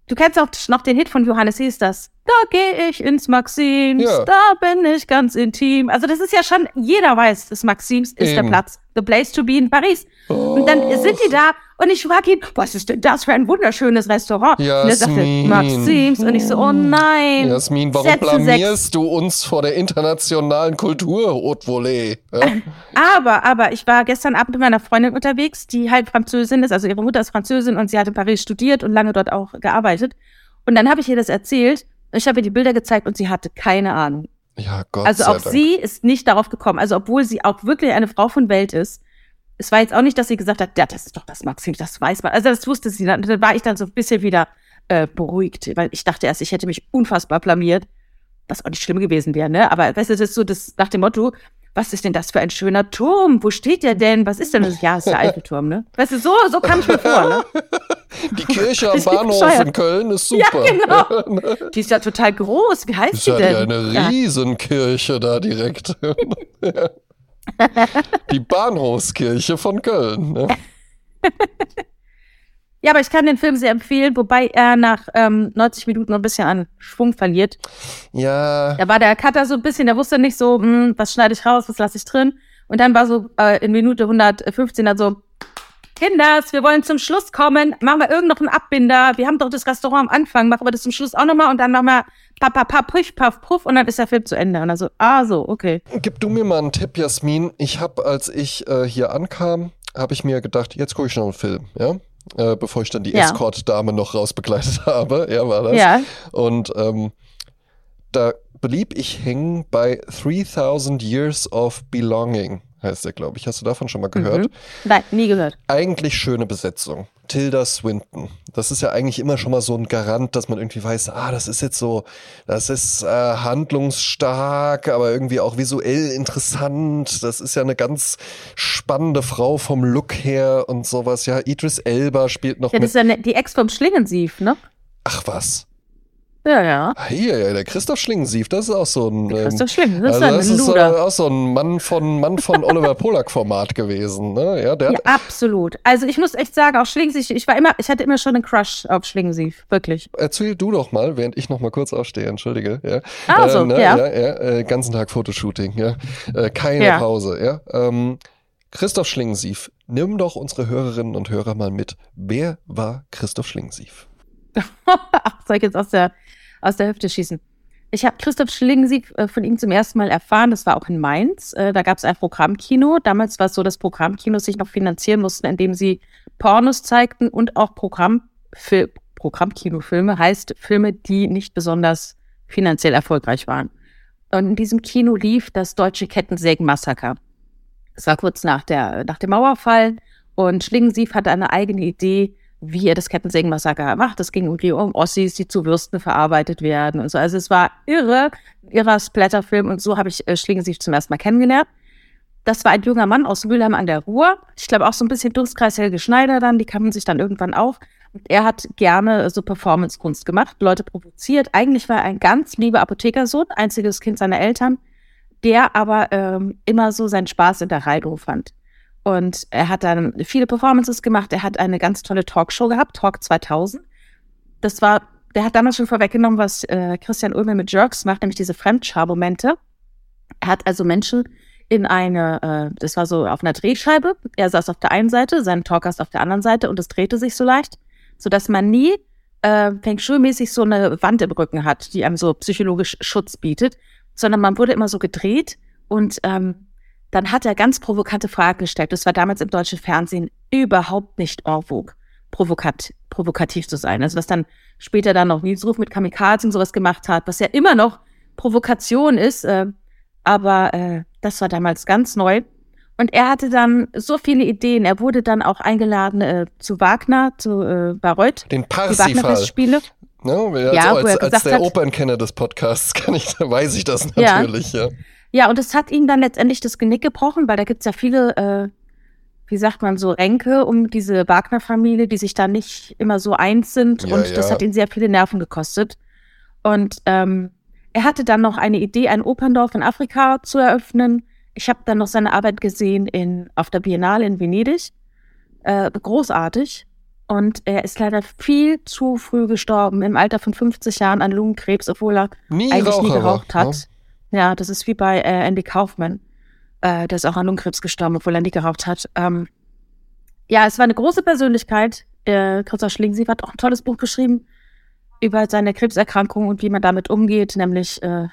Speaker 2: Du kennst auch noch den Hit von Johannes Hieß das. Da gehe ich ins Maxims,
Speaker 1: Ja.
Speaker 2: da bin ich ganz intim. Also das ist ja schon, jeder weiß, das Maxims ist der
Speaker 1: Eben.
Speaker 2: Platz. The place to be in Paris. Und dann
Speaker 1: Oh.
Speaker 2: sind die da und ich frage ihn, was ist denn das für ein wunderschönes Restaurant? Und er sagte,
Speaker 1: Jasmin.
Speaker 2: Maxims. Und ich so, oh nein.
Speaker 1: Jasmin, warum
Speaker 2: Sätze
Speaker 1: blamierst
Speaker 2: sechs.
Speaker 1: du uns vor der internationalen Kultur, Haute Volée? Ja?
Speaker 2: Aber, aber ich war gestern Abend mit meiner Freundin unterwegs, die halt Französin ist, also ihre Mutter ist Französin und sie hat in Paris studiert und lange dort auch gearbeitet. Und dann habe ich ihr das erzählt. Ich habe ihr die Bilder gezeigt und sie hatte keine Ahnung.
Speaker 1: ja, Gott
Speaker 2: Also auch
Speaker 1: Dank.
Speaker 2: sie ist nicht darauf gekommen. Also obwohl sie auch wirklich eine Frau von Welt ist. Es war jetzt auch nicht, dass sie gesagt hat, ja, das ist doch das Maxim, das weiß man. Also das wusste sie. Dann, dann war ich dann so ein bisschen wieder äh, beruhigt, weil ich dachte erst, ich hätte mich unfassbar blamiert, was auch nicht schlimm gewesen wäre, ne? Aber weißt du, das ist so das nach dem Motto, was ist denn das für ein schöner Turm? Wo steht der denn? Was ist denn das? Ja, ist der Eiffelturm, ne? Weißt du, so, so kam ich mir vor, ne?
Speaker 1: Die Kirche am Bahnhof in Köln ist
Speaker 2: Ja,
Speaker 1: super.
Speaker 2: genau. Die ist ja total groß. Wie heißt
Speaker 1: Das
Speaker 2: die
Speaker 1: ja
Speaker 2: denn?
Speaker 1: eine
Speaker 2: Ja.
Speaker 1: Riesenkirche da direkt. Die Bahnhofskirche von Köln. Ne?
Speaker 2: Ja, aber ich kann den Film sehr empfehlen, wobei er nach ähm, 90 Minuten noch ein bisschen an Schwung verliert.
Speaker 1: Ja.
Speaker 2: Da war der Cutter so ein bisschen, der wusste nicht so, hm, was schneide ich raus, was lasse ich drin. Und dann war so äh, in Minute 115 dann so, Kinders, wir wollen zum Schluss kommen. Machen wir irgend noch einen Abbinder. Wir haben doch das Restaurant am Anfang. Machen wir das zum Schluss auch nochmal und dann machen wir pa, pa, pa, puff, puff, puff und dann ist der Film zu Ende. Und dann so, ah, so, okay.
Speaker 1: Gib du mir mal einen Tipp, Jasmin. Ich habe, als ich äh, hier ankam, habe ich mir gedacht, jetzt gucke ich noch einen Film, ja? Äh, bevor ich dann die
Speaker 2: Ja.
Speaker 1: Escort-Dame noch rausbegleitet habe. Ja, war das.
Speaker 2: Ja.
Speaker 1: Und ähm, da blieb ich hängen bei 3000 Years of Belonging, heißt der, glaube ich. Hast du davon schon mal gehört?
Speaker 2: Mhm. Nein, nie gehört.
Speaker 1: Eigentlich schöne Besetzung. Tilda Swinton. Das ist ja eigentlich immer schon mal so ein Garant, dass man irgendwie weiß, ah, das ist jetzt so, das ist äh, handlungsstark, aber irgendwie auch visuell interessant. Das ist ja eine ganz spannende Frau vom Look her und sowas. Ja, Idris Elba spielt noch
Speaker 2: Ja, das
Speaker 1: mit.
Speaker 2: ist ja ne- die Ex vom Schlingensief, ne?
Speaker 1: Ach was.
Speaker 2: Ja, ja.
Speaker 1: Hier, ja, der Christoph Schlingensief, das ist auch so ein.
Speaker 2: Das ist
Speaker 1: ähm,
Speaker 2: doch schlimm. Das ist
Speaker 1: also
Speaker 2: ein
Speaker 1: das ist äh,
Speaker 2: Luder.
Speaker 1: auch so ein Mann von Mann von Oliver Polak Format gewesen, ne? Ja, der
Speaker 2: Ja, absolut. Also ich muss echt sagen, auch Schlingensief, ich war immer, ich hatte immer schon einen Crush auf Schlingensief, wirklich.
Speaker 1: erzähl du doch mal, während ich noch mal kurz aufstehe, entschuldige, ja.
Speaker 2: Ah, so,
Speaker 1: ne,
Speaker 2: ja.
Speaker 1: ja, ja äh, ganzen Tag Fotoshooting, ja. Äh, keine
Speaker 2: Ja.
Speaker 1: Pause, ja. Ähm, Christoph Schlingensief, nimm doch unsere Hörerinnen und Hörer mal mit. Wer war Christoph Schlingensief?
Speaker 2: Ach, soll ich jetzt aus der, aus der Hüfte schießen? Ich habe Christoph Schlingensief äh, von ihm zum ersten Mal erfahren, das war auch in Mainz. Äh, da gab es ein Programmkino. Damals war es so, dass Programmkinos sich noch finanzieren mussten, indem sie Pornos zeigten und auch Programm, Fil Programmkinofilme, heißt Filme, die nicht besonders finanziell erfolgreich waren. Und in diesem Kino lief das deutsche Kettensägen-Massaker. Es war kurz nach, der, nach dem Mauerfall und Schlingensief hatte eine eigene Idee, wie er das Kettensägen-Massaker macht. Es ging irgendwie um Ossis, die zu Würsten verarbeitet werden und so. Also es war irre, irrer Splatterfilm und so habe ich äh, Schlingensief zum ersten Mal kennengelernt. Das war ein junger Mann aus Mülheim an der Ruhr. Ich glaube auch so ein bisschen Dunstkreis Helge Schneider dann, die kamen sich dann irgendwann auf. Und er hat gerne so Performance-Kunst gemacht, Leute provoziert. Eigentlich war er ein ganz lieber Apothekersohn, einziges Kind seiner Eltern, der aber ähm, immer so seinen Spaß in der Reibung fand. Und er hat dann viele Performances gemacht. Er hat eine ganz tolle Talkshow gehabt, Talk 2000. Das war, der hat damals schon vorweggenommen, was äh, Christian Ulme mit Jerks macht, nämlich diese Fremdschar-Momente. Er hat also Menschen in eine, äh, das war so auf einer Drehscheibe. Er saß auf der einen Seite, sein Talkgast auf der anderen Seite und es drehte sich so leicht, sodass man nie äh, Feng Shui-mäßig so eine Wand im Rücken hat, die einem so psychologisch Schutz bietet, sondern man wurde immer so gedreht und ähm, dann hat er ganz provokante Fragen gestellt. Das war damals im deutschen Fernsehen überhaupt nicht en vogue, provokat provokativ zu sein. Also was dann später dann noch Nils Ruf mit Kamikaze und sowas gemacht hat, was ja immer noch Provokation ist, äh, aber äh, das war damals ganz neu. Und er hatte dann so viele Ideen. Er wurde dann auch eingeladen äh, zu Wagner, zu äh, Bayreuth,
Speaker 1: Den Parsifal.
Speaker 2: Wagner-Festspiele.
Speaker 1: Ne? Also
Speaker 2: Ja, wo
Speaker 1: als, als der
Speaker 2: hat-
Speaker 1: Opernkenner des Podcasts kann ich, weiß ich das natürlich, ja.
Speaker 2: Ja, und es hat ihm dann letztendlich das Genick gebrochen, weil da gibt's ja viele, äh, wie sagt man so, Ränke um diese Wagner-Familie, die sich da nicht immer so eins sind.
Speaker 1: Ja,
Speaker 2: und das
Speaker 1: ja.
Speaker 2: hat ihn sehr viele Nerven gekostet. Und ähm, er hatte dann noch eine Idee, ein Operndorf in Afrika zu eröffnen. Ich habe dann noch seine Arbeit gesehen in, auf der Biennale in Venedig. Äh, großartig. Und er ist leider viel zu früh gestorben, im Alter von 50 Jahren an Lungenkrebs, obwohl er
Speaker 1: Nie
Speaker 2: eigentlich nie geraucht hat.
Speaker 1: ne?
Speaker 2: Ja, das ist wie bei äh, Andy Kaufman. Äh, der ist auch an Lungenkrebs gestorben, obwohl er nie geraucht hat. Ähm, ja, es war eine große Persönlichkeit. Äh, Christoph Schlingensief hat auch ein tolles Buch geschrieben über seine Krebserkrankung und wie man damit umgeht, nämlich äh,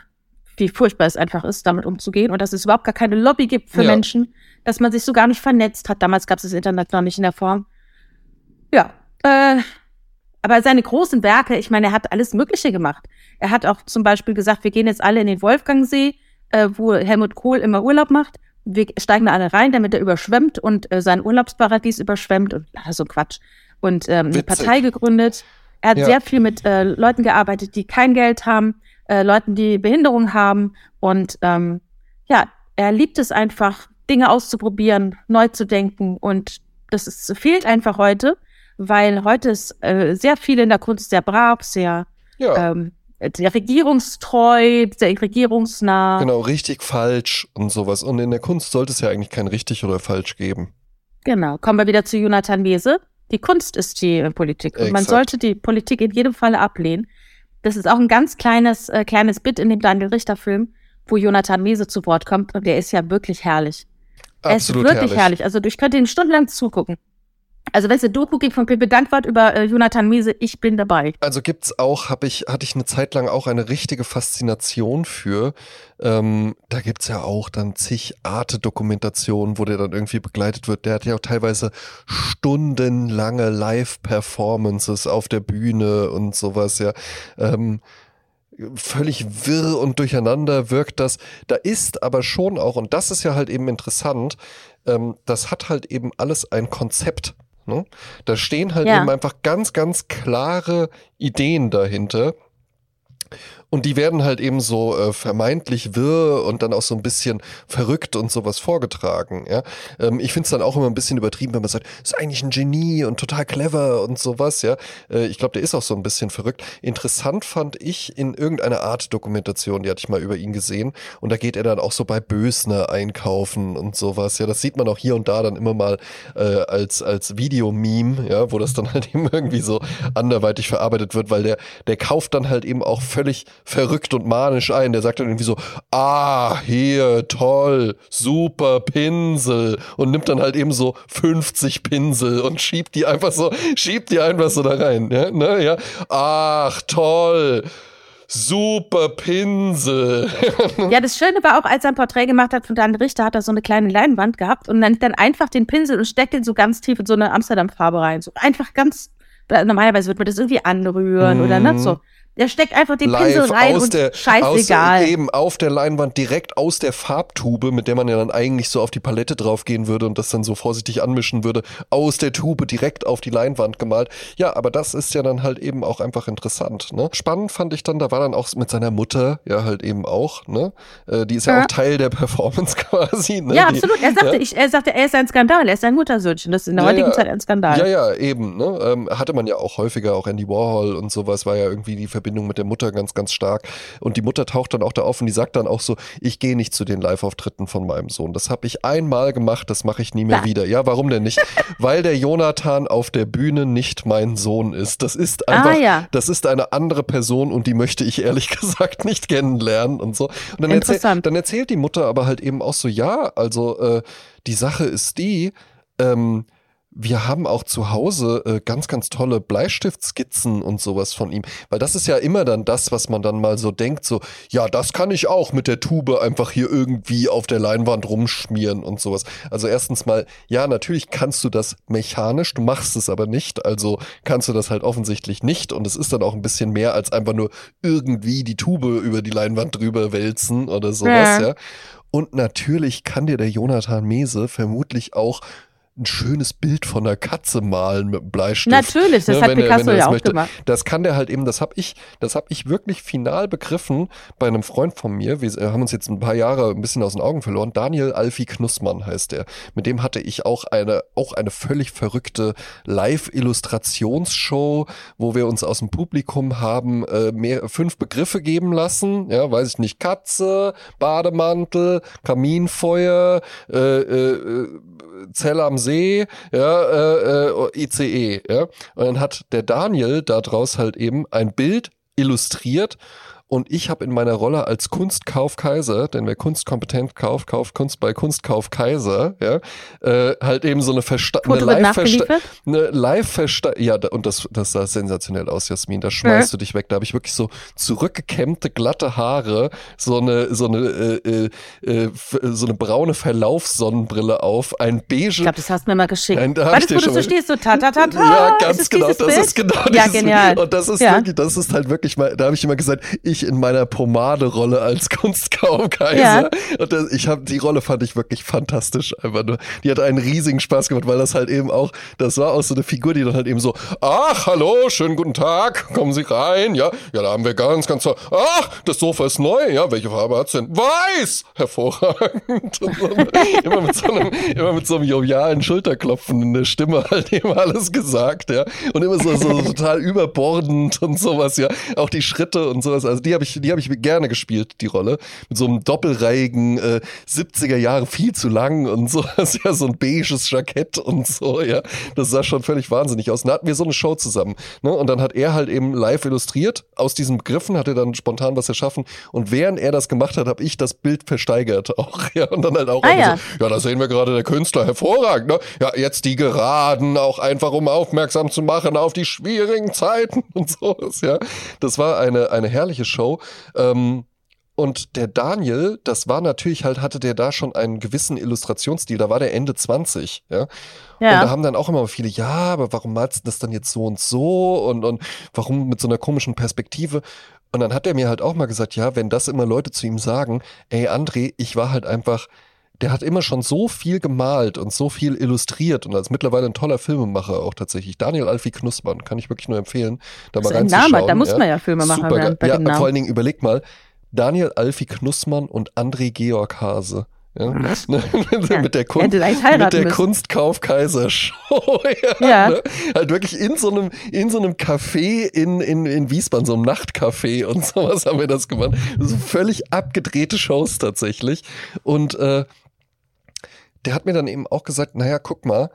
Speaker 2: wie furchtbar es einfach ist, damit umzugehen und dass es überhaupt gar keine Lobby gibt für
Speaker 1: Ja.
Speaker 2: Menschen, dass man sich so gar nicht vernetzt hat. Damals gab es das Internet noch nicht in der Form. Ja, äh, aber seine großen Werke, ich meine, er hat alles Mögliche gemacht. Er hat auch zum Beispiel gesagt, wir gehen jetzt alle in den Wolfgangsee, äh, wo Helmut Kohl immer Urlaub macht. Wir steigen da alle rein, damit er überschwemmt und äh, sein Urlaubsparadies überschwemmt und ach, so Quatsch. Und ähm, eine. Partei gegründet. Er hat
Speaker 1: Ja.
Speaker 2: sehr viel mit äh, Leuten gearbeitet, die kein Geld haben, äh, Leuten, die Behinderung haben. Und ähm, ja, er liebt es einfach, Dinge auszuprobieren, neu zu denken. Und das ist, fehlt einfach heute, weil heute ist äh, sehr viel in der Kunst sehr brav, sehr,
Speaker 1: Ja,
Speaker 2: ähm, sehr regierungstreu, sehr regierungsnah.
Speaker 1: genau, richtig, falsch und sowas. Und in der Kunst sollte es ja eigentlich kein richtig oder falsch geben.
Speaker 2: Genau. Kommen wir wieder zu Jonathan Mese. Die Kunst ist die äh, Politik. Und man
Speaker 1: Exakt.
Speaker 2: sollte die Politik in jedem Falle ablehnen. Das ist auch ein ganz kleines, äh, kleines Bit in dem Daniel Richter-Film, wo Jonathan Mese zu Wort kommt. Und der ist ja wirklich herrlich. Er ist
Speaker 1: Absolut
Speaker 2: wirklich
Speaker 1: herrlich.
Speaker 2: herrlich. Also ich könnte ihn stundenlang zugucken. Also wenn es eine Doku gibt von Pepe Dankwart über äh, Jonathan Mese, ich bin dabei.
Speaker 1: Also gibt's auch, habe ich, hatte ich eine Zeit lang auch eine richtige Faszination für. Ähm, da gibt's ja auch dann zig Arte-Dokumentationen, wo der dann irgendwie begleitet wird. Der hat ja auch teilweise stundenlange Live-Performances auf der Bühne und sowas, ja. Ähm, völlig wirr und durcheinander wirkt das. Da ist aber schon auch, und das ist ja halt eben interessant, ähm, das hat halt eben alles ein Konzept. Ne? Da stehen halt
Speaker 2: Ja.
Speaker 1: eben einfach ganz, ganz klare Ideen dahinter. Und die werden halt eben so äh, vermeintlich wirr und dann auch so ein bisschen verrückt und sowas vorgetragen. Ja? Ähm, ich finde es dann auch immer ein bisschen übertrieben, wenn man sagt, ist eigentlich ein Genie und total clever und sowas. Ja, äh, ich glaube, der ist auch so ein bisschen verrückt. Interessant fand ich in irgendeiner Art Dokumentation, die hatte ich mal über ihn gesehen. Und da geht er dann auch so bei Bösner einkaufen und sowas. Ja, das sieht man auch hier und da dann immer mal äh, als als Videomeme, ja, wo das dann halt eben irgendwie so anderweitig verarbeitet wird, weil der der kauft dann halt eben auch völlig verrückt und manisch ein. Der sagt dann irgendwie so, ah, hier, toll, super Pinsel und nimmt dann halt eben so 50 Pinsel und schiebt die einfach so, schiebt die einfach so da rein, ja, ne, ja. Ach, toll. Super Pinsel.
Speaker 2: Ja, das Schöne war auch, als er ein Porträt gemacht hat von Daniel Richter, hat er so eine kleine Leinwand gehabt und dann, dann einfach den Pinsel und steckt ihn so ganz tief in so eine Amsterdam-Farbe rein. So einfach ganz, normalerweise wird man das irgendwie anrühren oder
Speaker 1: Mhm.
Speaker 2: nicht so. Der steckt einfach den Pinsel rein und scheißegal.
Speaker 1: Aus, eben auf der Leinwand direkt aus der Farbtube, mit der man ja dann eigentlich so auf die Palette draufgehen würde und das dann so vorsichtig anmischen würde, aus der Tube direkt auf die Leinwand gemalt. Ja, aber das ist ja dann halt eben auch einfach interessant. Ne? Spannend fand ich dann, da war dann auch mit seiner Mutter ja halt eben auch. Ne? Äh, die ist ja,
Speaker 2: Ja.
Speaker 1: auch Teil der Performance quasi. Ne?
Speaker 2: ja, absolut. Er sagte,
Speaker 1: ja.
Speaker 2: ich, er sagte, er ist ein Skandal, er ist ein Muttersöhnchen. Das ist in der
Speaker 1: Ja,
Speaker 2: heutigen. Zeit ein Skandal.
Speaker 1: Ja, ja, eben. Ne? Ähm, hatte man ja auch häufiger, auch Andy Warhol und sowas war ja irgendwie die Verbindung mit der Mutter ganz, ganz stark. Und die Mutter taucht dann auch da auf und die sagt dann auch so, ich gehe nicht zu den Live-Auftritten von meinem Sohn. Das habe ich einmal gemacht, das mache ich nie mehr wieder. Ja, warum denn nicht? Weil der Jonathan auf der Bühne nicht mein Sohn ist. Das ist einfach,
Speaker 2: Ah, ja.
Speaker 1: das ist eine andere Person und die möchte ich ehrlich gesagt nicht kennenlernen und so. Und dann, erzähl, dann erzählt die Mutter aber halt eben auch so, ja, also äh, die Sache ist die, ähm, wir haben auch zu Hause äh, ganz, ganz tolle Bleistiftskizzen und sowas von ihm. Weil das ist ja immer dann das, was man dann mal so denkt, so, ja, das kann ich auch mit der Tube einfach hier irgendwie auf der Leinwand rumschmieren und sowas. Also erstens mal, ja, natürlich kannst du das mechanisch, du machst es aber nicht, also kannst du das halt offensichtlich nicht und es ist dann auch ein bisschen mehr als einfach nur irgendwie die Tube über die Leinwand drüber wälzen oder sowas,
Speaker 2: Ja.
Speaker 1: ja. Und natürlich kann dir der Jonathan Mese vermutlich auch ein schönes Bild von einer Katze malen mit einem Bleistift.
Speaker 2: Natürlich, das
Speaker 1: Ne,
Speaker 2: hat
Speaker 1: wenn er-
Speaker 2: Picasso
Speaker 1: wenn er
Speaker 2: ja
Speaker 1: das
Speaker 2: auch
Speaker 1: möchte.
Speaker 2: gemacht.
Speaker 1: Das kann der halt eben, das habe ich, das habe ich wirklich final begriffen bei einem Freund von mir. Wir äh, haben uns jetzt ein paar Jahre ein bisschen aus den Augen verloren. Daniel Alfie Knussmann heißt der. Mit dem hatte ich auch eine, auch eine völlig verrückte Live-Illustrationsshow, wo wir uns aus dem Publikum haben äh, mehr, fünf Begriffe geben lassen. Ja, weiß ich nicht, Katze, Bademantel, Kaminfeuer, äh, äh, Zell am See, ja, äh, äh, ICE, ja. Und dann hat der Daniel daraus halt eben ein Bild illustriert und ich habe in meiner Rolle als Kunstkauf Kaiser, denn wer kunstkompetent kauft, kauft Kunst bei Kunstkauf Kaiser, ja, äh, halt eben so eine Versta eine
Speaker 2: wird
Speaker 1: live versta ja und das das sah sensationell aus Jasmin da schmeißt du dich weg da habe ich wirklich so zurückgekämmte glatte Haare so eine so eine äh, äh, äh, so eine braune Verlaufssonnenbrille auf ein beige
Speaker 2: Ich glaube, das hast du mir mal geschickt.
Speaker 1: Nein, da hab
Speaker 2: War
Speaker 1: ich
Speaker 2: das,
Speaker 1: dir
Speaker 2: wo du so stehst, so ta ta ta ta?
Speaker 1: ja, ganz
Speaker 2: ist
Speaker 1: genau. Das
Speaker 2: Bild?
Speaker 1: ist genau
Speaker 2: Ja,
Speaker 1: dieses
Speaker 2: genial.
Speaker 1: Und das ist
Speaker 2: Ja.
Speaker 1: wirklich, das ist halt wirklich mal, da habe ich immer gesagt, ich in meiner Pomade-Rolle als Kunstkaufkaiser.
Speaker 2: Ja.
Speaker 1: Und das, ich habe die Rolle fand ich wirklich fantastisch einfach nur. Die hat einen riesigen Spaß gemacht, weil das halt eben auch, das war auch so eine Figur, die dann halt eben so, ach, hallo, schönen guten Tag, kommen Sie rein, ja, ja, da haben wir ganz, ganz toll. Ach, das Sofa ist neu, ja, welche Farbe hat's denn? Weiß! Hervorragend. So, immer, mit so einem, immer mit so einem jovialen Schulterklopfen in der Stimme halt eben alles gesagt, ja. Und immer so, so total überbordend und sowas, ja. Auch die Schritte und sowas. Also die habe ich, die habe ich gerne gespielt, die Rolle. Mit so einem doppelreihigen äh, 70er Jahre viel zu lang und so. Das ist ja so ein beiges Jackett und so, ja. Das sah schon völlig wahnsinnig aus. Und da hatten wir so eine Show zusammen. Ne? Und dann hat er halt eben live illustriert. Aus diesen Begriffen hat er dann spontan was erschaffen. Und während er das gemacht hat, habe ich das Bild versteigert auch. Ja, und dann halt auch
Speaker 2: ah, ja.
Speaker 1: so, ja, da sehen wir gerade der Künstler hervorragend. Ne? Ja, jetzt die Geraden auch einfach, um aufmerksam zu machen auf die schwierigen Zeiten und so. Ja, das war eine, eine herrliche Show. Ähm, und der Daniel, das war natürlich halt, hatte der da schon einen gewissen Illustrationsstil, da war der Ende 20, ja. ja. Und da haben dann auch immer viele, ja, aber warum malst du das dann jetzt so und so und, und warum mit so einer komischen Perspektive? Und dann hat er mir halt auch mal gesagt, ja, wenn das immer Leute zu ihm sagen, ey André, ich war halt einfach, der hat immer schon so viel gemalt und so viel illustriert und als mittlerweile ein toller Filmemacher auch tatsächlich. Daniel Alfie Knussmann, kann ich wirklich nur empfehlen, da
Speaker 2: das
Speaker 1: mal reinzuschauen.
Speaker 2: Name, da muss man ja Filmemacher
Speaker 1: Super,
Speaker 2: werden.
Speaker 1: Ja, vor allen Dingen überleg mal, Daniel Alfie Knussmann und André Georg Hase. Ja, ja. mit der, Kun mit der Kunstkauf Kaisershow. ja, ja. Ne? Halt wirklich in so einem, in so einem Café in, in, in Wiesbaden, so einem Nachtcafé und sowas haben wir das gemacht. So völlig abgedrehte Shows tatsächlich. Und äh, der hat mir dann eben auch gesagt, naja, guck mal,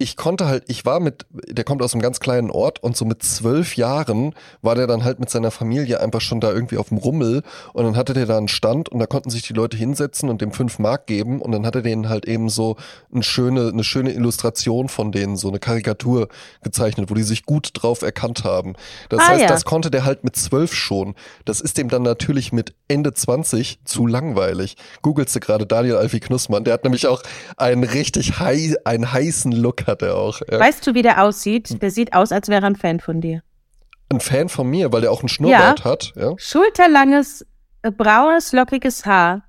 Speaker 1: ich konnte halt, ich war mit, der kommt aus einem ganz kleinen Ort und so mit zwölf Jahren war der dann halt mit seiner Familie einfach schon da irgendwie auf dem Rummel und dann hatte der da einen Stand und da konnten sich die Leute hinsetzen und dem fünf Mark geben und dann hatte denen halt eben so eine schöne, eine schöne Illustration von denen, so eine Karikatur gezeichnet, wo die sich gut drauf erkannt haben. Das ah, heißt, ja. das konnte der halt mit zwölf schon. Das ist dem dann natürlich mit Ende 20 zu langweilig. Googelst du gerade Daniel Alfie Knussmann, der hat nämlich auch einen richtig hei einen heißen Look hat er auch.
Speaker 2: Ja. Weißt du, wie der aussieht? Der sieht aus, als wäre er ein Fan von dir.
Speaker 1: Ein Fan von mir, weil der auch einen Schnurrbart ja. hat. Ja.
Speaker 2: Schulterlanges, äh, braunes, lockiges Haar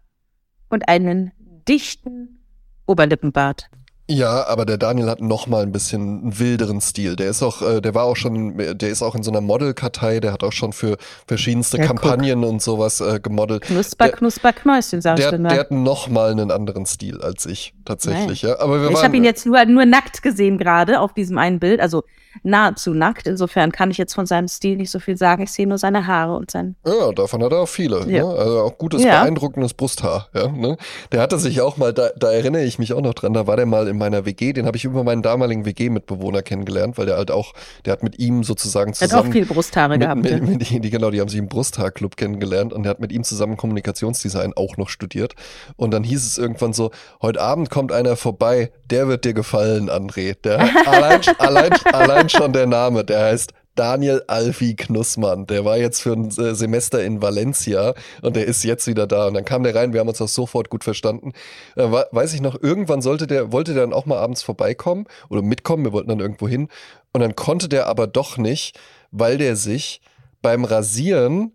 Speaker 2: und einen dichten Oberlippenbart.
Speaker 1: Ja, aber der Daniel hat noch mal ein bisschen einen wilderen Stil. Der ist auch, äh, der war auch schon, der ist auch in so einer Modelkartei. Der hat auch schon für verschiedenste ja, Kampagnen guck. und sowas äh, gemodelt.
Speaker 2: Knusper, der, Knusper, Knäuschen, sag
Speaker 1: der,
Speaker 2: ich
Speaker 1: Der hat noch mal einen anderen Stil als ich tatsächlich. Nein. Ja, aber wir
Speaker 2: ich habe ihn jetzt nur nur nackt gesehen gerade auf diesem einen Bild. Also nahezu nackt. Insofern kann ich jetzt von seinem Stil nicht so viel sagen. Ich sehe nur seine Haare und sein.
Speaker 1: Ja, davon hat er auch viele. Ja. Ne? Also auch gutes, ja. beeindruckendes Brusthaar. Ja, ne? Der hatte sich auch mal, da, da erinnere ich mich auch noch dran, da war der mal in meiner WG, den habe ich über meinen damaligen WG-Mitbewohner kennengelernt, weil der halt auch, der hat mit ihm sozusagen zusammen.
Speaker 2: Hat auch viel Brusthaare
Speaker 1: mit,
Speaker 2: gehabt.
Speaker 1: Mit, mit, mit, die, genau, die haben sich im Brusthaarclub kennengelernt und der hat mit ihm zusammen Kommunikationsdesign auch noch studiert. Und dann hieß es irgendwann so, heute Abend kommt einer vorbei, der wird dir gefallen, André. Der, allein, allein, allein schon der Name, der heißt Daniel Alfie Knussmann. Der war jetzt für ein äh, Semester in Valencia und der ist jetzt wieder da. Und dann kam der rein, wir haben uns auch sofort gut verstanden. Äh, weiß ich noch, irgendwann sollte der, wollte der dann auch mal abends vorbeikommen oder mitkommen, wir wollten dann irgendwo hin. Und dann konnte der aber doch nicht, weil der sich beim Rasieren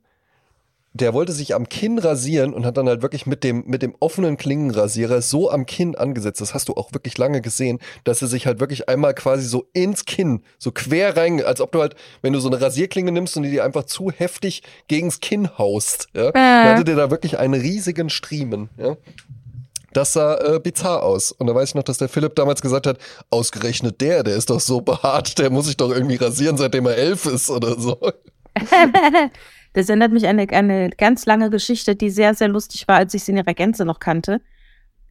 Speaker 1: der wollte sich am Kinn rasieren und hat dann halt wirklich mit dem, mit dem offenen Klingenrasierer so am Kinn angesetzt, das hast du auch wirklich lange gesehen, dass er sich halt wirklich einmal quasi so ins Kinn, so quer rein, als ob du halt, wenn du so eine Rasierklinge nimmst und die dir einfach zu heftig gegens Kinn haust, ja, äh. dann hatte der da wirklich einen riesigen Striemen, ja. Das sah äh, bizarr aus. Und da weiß ich noch, dass der Philipp damals gesagt hat, ausgerechnet der, der ist doch so behaart, der muss sich doch irgendwie rasieren, seitdem er elf ist oder so.
Speaker 2: Das erinnert mich an eine, eine ganz lange Geschichte, die sehr, sehr lustig war, als ich sie in ihrer Gänze noch kannte.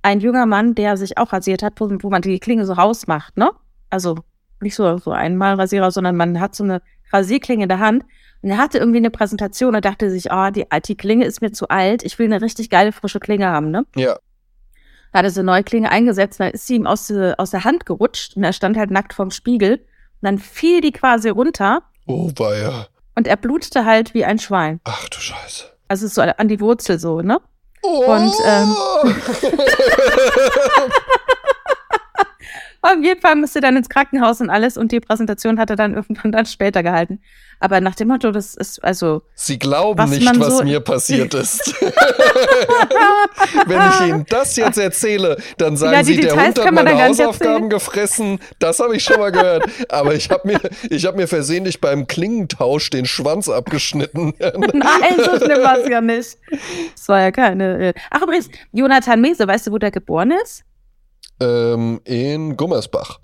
Speaker 2: Ein junger Mann, der sich auch rasiert hat, wo, wo man die Klinge so rausmacht, ne? Also nicht so, so einmal Rasierer, sondern man hat so eine Rasierklinge in der Hand. Und er hatte irgendwie eine Präsentation und dachte sich, oh, die, die Klinge ist mir zu alt, ich will eine richtig geile, frische Klinge haben, ne?
Speaker 1: Ja.
Speaker 2: Da hat er so eine neue Klinge eingesetzt, da ist sie ihm aus, aus der Hand gerutscht und er stand halt nackt vorm Spiegel. Und dann fiel die quasi runter.
Speaker 1: Oh, weia.
Speaker 2: Und er blutete halt wie ein Schwein.
Speaker 1: Ach du Scheiße.
Speaker 2: Also so an die Wurzel so, ne?
Speaker 1: Oh.
Speaker 2: Und ähm, Auf jeden Fall musste dann ins Krankenhaus und alles und die Präsentation hat er dann irgendwann dann später gehalten. Aber nach dem Motto, das ist also.
Speaker 1: Sie glauben was nicht, was so mir passiert ist. Wenn ich Ihnen das jetzt erzähle, dann sagen ja, Sie, Details der Hund hat meine Hausaufgaben gefressen. Das habe ich schon mal gehört. Aber ich habe mir, ich habe mir versehentlich beim Klingentausch den Schwanz abgeschnitten.
Speaker 2: Nein, so schlimm war es ja nicht. Das war ja keine. Ach übrigens, Jonathan Mese, weißt du, wo der geboren ist?
Speaker 1: Ähm, in Gummersbach.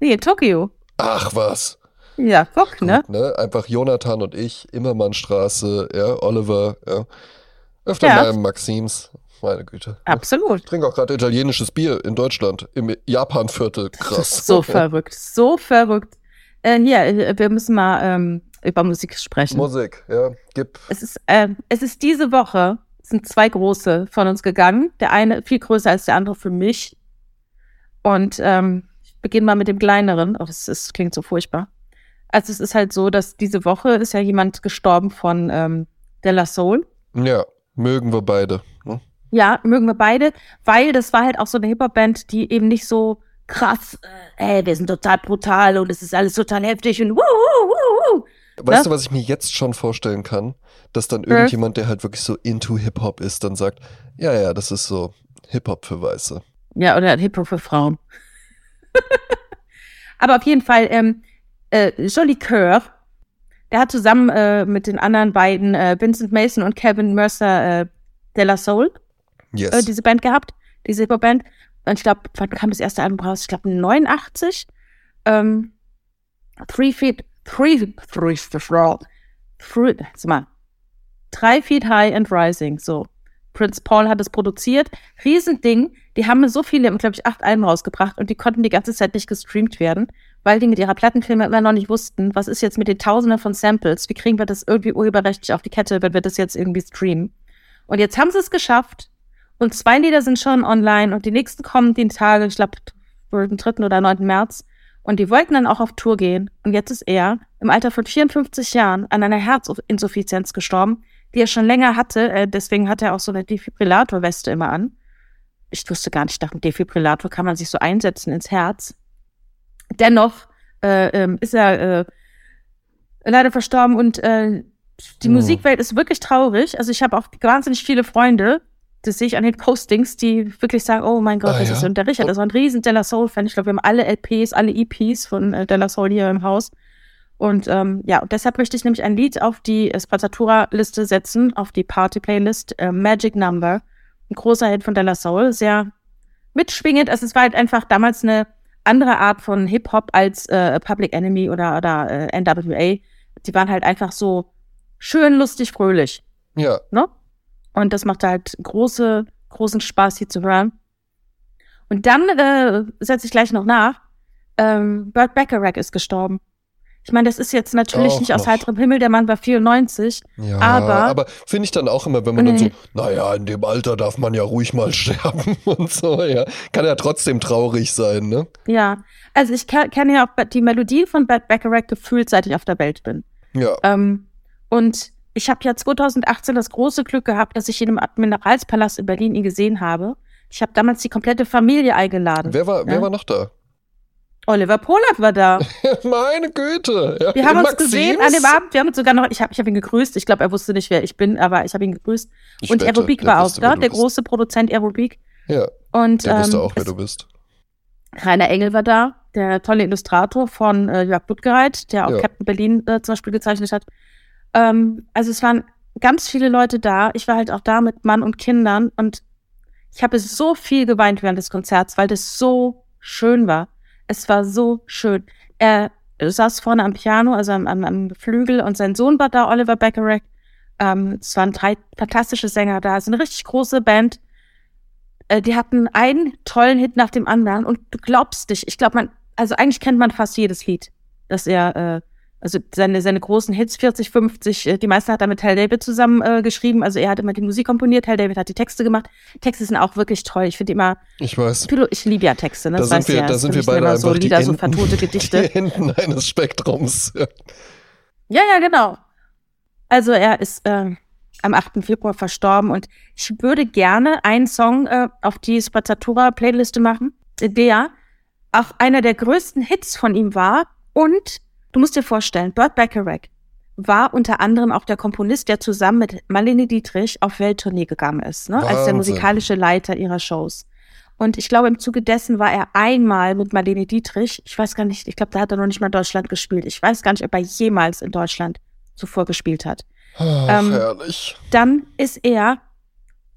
Speaker 2: Nee, in Tokio.
Speaker 1: Ach was.
Speaker 2: Ja, guck, ne?
Speaker 1: Gut, ne? Einfach Jonathan und ich, Immermannstraße, ja, Oliver, ja. Öfter
Speaker 2: Ja.
Speaker 1: mal im Maxims. Meine Güte.
Speaker 2: Absolut.
Speaker 1: Ich trinke auch gerade italienisches Bier in Deutschland, im Japanviertel. Krass.
Speaker 2: so verrückt, so verrückt. Äh, hier, äh, wir müssen mal ähm, über Musik sprechen.
Speaker 1: Musik, ja. Gib.
Speaker 2: Es ist, ähm, es ist diese Woche, sind zwei große von uns gegangen. Der eine viel größer als der andere für mich. Und ähm, ich beginne mal mit dem kleineren. Oh, das, ist, klingt so furchtbar. Also es ist halt so, dass diese Woche ist ja jemand gestorben von ähm, De La Soul.
Speaker 1: Ja, mögen wir beide. Ne?
Speaker 2: Ja, mögen wir beide, weil das war halt auch so eine Hip-Hop-Band, die eben nicht so krass, äh, ey, wir sind total brutal und es ist alles total heftig und wuh, wuh, wuh, wuh.
Speaker 1: Weißt
Speaker 2: Ja.
Speaker 1: du, was ich mir jetzt schon vorstellen kann? Dass dann
Speaker 2: Ja.
Speaker 1: irgendjemand, der halt wirklich so into Hip-Hop ist, dann sagt, ja, ja, das ist so Hip-Hop für Weiße.
Speaker 2: Ja, oder Hip-Hop für Frauen. Aber auf jeden Fall, ähm, äh, Jolie Kerr, der hat zusammen äh, mit den anderen beiden, äh, Vincent Mason und Kevin Mercer, äh, De La Soul,
Speaker 1: Yes.
Speaker 2: äh, diese Band gehabt, diese Hip-Hop-Band. Und ich glaube, wann kam das erste Album raus? Ich glaube 89. Ähm, three Feet, Three, Three, three, three, sag mal, Drei Feet High and Rising, so. Prince Paul hat es produziert. Riesending. Die haben so viele, glaube ich, acht Alben rausgebracht und die konnten die ganze Zeit nicht gestreamt werden, weil die mit ihrer Plattenfirma immer noch nicht wussten, was ist jetzt mit den Tausenden von Samples? Wie kriegen wir das irgendwie urheberrechtlich auf die Kette, wenn wir das jetzt irgendwie streamen? Und jetzt haben sie es geschafft. Und zwei Lieder sind schon online und die nächsten kommen die Tage, ich glaube, am 3. oder 9. März. Und die wollten dann auch auf Tour gehen. Und jetzt ist er im Alter von 54 Jahren an einer Herzinsuffizienz gestorben, die er schon länger hatte. Äh, deswegen hat er auch so eine Defibrillator-Weste immer an. Ich wusste gar nicht, ich dachte, ein Defibrillator kann man sich so einsetzen ins Herz. Dennoch äh, ähm, ist er äh, leider verstorben und äh, die
Speaker 1: Hm.
Speaker 2: Musikwelt ist wirklich traurig. Also ich habe auch wahnsinnig viele Freunde, das sehe ich an den Postings, die wirklich sagen, oh mein Gott,
Speaker 1: Ah,
Speaker 2: das
Speaker 1: ja?
Speaker 2: ist und der Richard, das war ein riesen Della Soul-Fan. Ich glaube, wir haben alle LPs, alle EPs von äh, Della Soul hier im Haus. Und ähm, ja, und deshalb möchte ich nämlich ein Lied auf die Spazzatura-Liste setzen, auf die Party-Playlist, äh, Magic Number. Ein großer Hit von Della Soul, sehr mitschwingend. Also es war halt einfach damals eine andere Art von Hip-Hop als äh, Public Enemy oder, oder äh, NWA. Die waren halt einfach so schön, lustig, fröhlich.
Speaker 1: ja.
Speaker 2: Ne? Und das macht halt große, großen Spaß, hier zu hören. Und dann äh, setze ich gleich noch nach. Ähm, Burt Bacharach ist gestorben. Ich meine, das ist jetzt natürlich
Speaker 1: Auch
Speaker 2: nicht aus heiterem Himmel, der Mann war 94.
Speaker 1: Ja,
Speaker 2: Aber-
Speaker 1: aber finde ich dann auch immer, wenn man dann so, naja, in dem Alter darf man ja ruhig mal sterben und so, ja. Kann ja trotzdem traurig sein, ne?
Speaker 2: Ja, also ich ke- kenne ja auch die Melodien von Burt Bacharach gefühlt, seit ich auf der Welt bin.
Speaker 1: Ja.
Speaker 2: Ähm, und ich habe ja 2018 das große Glück gehabt, dass ich in dem Admiralspalast in Berlin ihn gesehen habe. Ich habe damals die komplette Familie eingeladen.
Speaker 1: Wer war, wer
Speaker 2: Ja.
Speaker 1: war noch da?
Speaker 2: Oliver Polak war da.
Speaker 1: Meine Güte. Ja.
Speaker 2: Wir haben uns gesehen an dem
Speaker 1: Maxims?
Speaker 2: Abend. Wir haben uns sogar noch, ich habe ich hab ihn gegrüßt. Ich glaube, er wusste nicht, wer ich bin, aber ich habe ihn gegrüßt.
Speaker 1: Ich
Speaker 2: und
Speaker 1: der
Speaker 2: war auch
Speaker 1: wusste,
Speaker 2: da, der
Speaker 1: bist.
Speaker 2: große Produzent Aerobik.
Speaker 1: Ja,
Speaker 2: Und
Speaker 1: der wusste
Speaker 2: ähm,
Speaker 1: auch, wer du bist.
Speaker 2: Rainer Engel war da, der tolle Illustrator von äh, Jörg Blutgereit, der auch
Speaker 1: Ja.
Speaker 2: Captain Berlin äh, zum Beispiel gezeichnet hat. Ähm, also es waren ganz viele Leute da. Ich war halt auch da mit Mann und Kindern und ich habe so viel geweint während des Konzerts, weil das so schön war. Es war so schön. Er saß vorne am Piano, also am, am, am Flügel und sein Sohn war da, Oliver Bacharach. Ähm, es waren drei fantastische Sänger da. Es ist eine richtig große Band äh, die hatten einen tollen Hit nach dem anderen und du glaubst dich, ich glaube, man, also eigentlich kennt man fast jedes Lied, dass er, äh, also seine, seine großen Hits, 40, 50, äh, die meisten hat er mit Hal David zusammen äh, geschrieben, also er hat immer die Musik komponiert, Hal David hat die Texte gemacht. Texte sind auch wirklich toll, ich finde immer,
Speaker 1: Ich weiß.
Speaker 2: Philo- ich liebe ja Texte, ne?
Speaker 1: Da
Speaker 2: das
Speaker 1: sind wir,
Speaker 2: ja.
Speaker 1: da sind wir beide
Speaker 2: so
Speaker 1: die
Speaker 2: Lieder, so
Speaker 1: Enden,
Speaker 2: vertote
Speaker 1: die
Speaker 2: Gedichte.
Speaker 1: Enden eines Spektrums. Ja.
Speaker 2: Ja, ja, genau. Also er ist äh, am 8. Februar verstorben und ich würde gerne einen Song äh, auf die Spazzatura-Playliste machen, der auch einer der größten Hits von ihm war. Und du musst dir vorstellen, Burt Bacharach war unter anderem auch der Komponist, der zusammen mit Marlene Dietrich auf Welttournee gegangen ist, ne? als der musikalische Leiter ihrer Shows. Und ich glaube, im Zuge dessen war er einmal mit Marlene Dietrich. Ich weiß gar nicht, ich glaube, da hat er noch nicht mal in Deutschland gespielt. Ich weiß gar nicht, ob er jemals in Deutschland zuvor gespielt hat.
Speaker 1: Ach,
Speaker 2: Ähm,
Speaker 1: herrlich.
Speaker 2: Dann ist er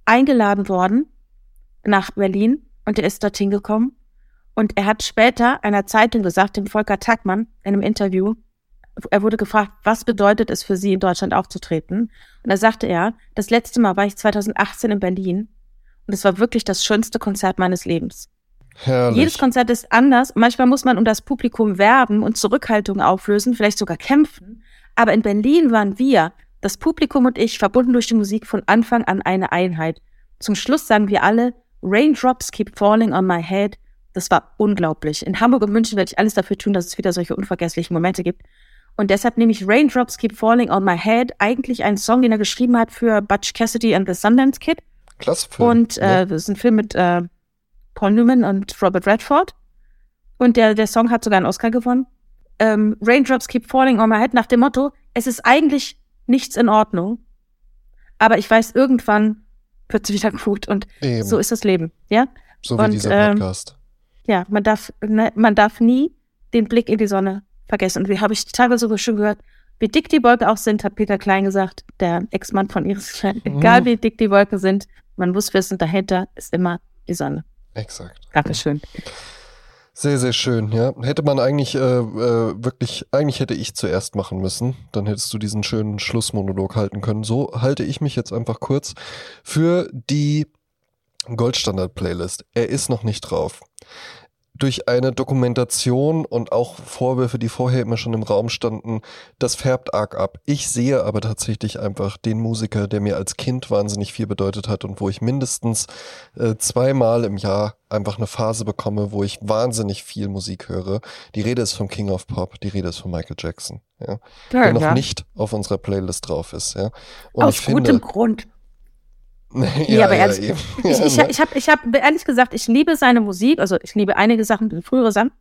Speaker 2: eingeladen worden nach Berlin und er ist dorthin gekommen. Und er hat später einer Zeitung gesagt, dem Volker Tackmann, in einem Interview, er wurde gefragt, was bedeutet es für Sie, in Deutschland aufzutreten? Und da sagte er, das letzte Mal war ich 2018 in Berlin und es war wirklich das schönste Konzert meines Lebens.
Speaker 1: Herrlich.
Speaker 2: Jedes Konzert ist anders. Manchmal muss man um das Publikum werben und Zurückhaltung auflösen, vielleicht sogar kämpfen. Aber in Berlin waren wir, das Publikum und ich, verbunden durch die Musik von Anfang an eine Einheit. Zum Schluss sagen wir alle, Raindrops keep falling on my head. Das war unglaublich. In Hamburg und München werde ich alles dafür tun, dass es wieder solche unvergesslichen Momente gibt. Und deshalb nehme ich Raindrops Keep Falling on My Head, eigentlich einen Song, den er geschrieben hat für Butch Cassidy and the Sundance Kid.
Speaker 1: Klasse Film.
Speaker 2: Und äh,
Speaker 1: ja.
Speaker 2: das ist ein Film mit äh, Paul Newman und Robert Redford. Und der, der Song hat sogar einen Oscar gewonnen. Ähm, Raindrops Keep Falling on My Head nach dem Motto, es ist eigentlich nichts in Ordnung, aber ich weiß, irgendwann wird es wieder gut und
Speaker 1: Eben.
Speaker 2: so ist das Leben, ja?
Speaker 1: so wie
Speaker 2: und,
Speaker 1: dieser
Speaker 2: ähm,
Speaker 1: Podcast.
Speaker 2: Ja, man darf, ne, man darf nie den Blick in die Sonne vergessen. Und wie habe ich teilweise sogar schon gehört, wie dick die Wolken auch sind, hat Peter Klein gesagt, der Ex-Mann von Iris Klein.
Speaker 1: Mhm.
Speaker 2: Egal wie dick die Wolken sind, man muss wissen, dahinter ist immer die Sonne.
Speaker 1: Exakt.
Speaker 2: Dankeschön.
Speaker 1: Sehr, sehr schön, ja. Hätte man eigentlich äh, äh, wirklich, eigentlich hätte ich zuerst machen müssen. Dann hättest du diesen schönen Schlussmonolog halten können. So halte ich mich jetzt einfach kurz für die Goldstandard-Playlist. Er ist noch nicht drauf. Durch eine Dokumentation und auch Vorwürfe, die vorher immer schon im Raum standen, das färbt arg ab. Ich sehe aber tatsächlich einfach den Musiker, der mir als Kind wahnsinnig viel bedeutet hat und wo ich mindestens äh, zweimal im Jahr einfach eine Phase bekomme, wo ich wahnsinnig viel Musik höre. Die Rede ist vom King of Pop, die Rede ist von Michael Jackson, ja, der noch nicht auf unserer Playlist drauf ist, ja. Und
Speaker 2: Aus
Speaker 1: ich
Speaker 2: gutem
Speaker 1: finde,
Speaker 2: Grund.
Speaker 1: ja,
Speaker 2: Nee, aber ehrlich. Ich,
Speaker 1: Ja,
Speaker 2: ich,
Speaker 1: ne?
Speaker 2: ich habe ich hab, ehrlich gesagt, ich liebe seine Musik, also ich liebe einige Sachen, frühere Sachen,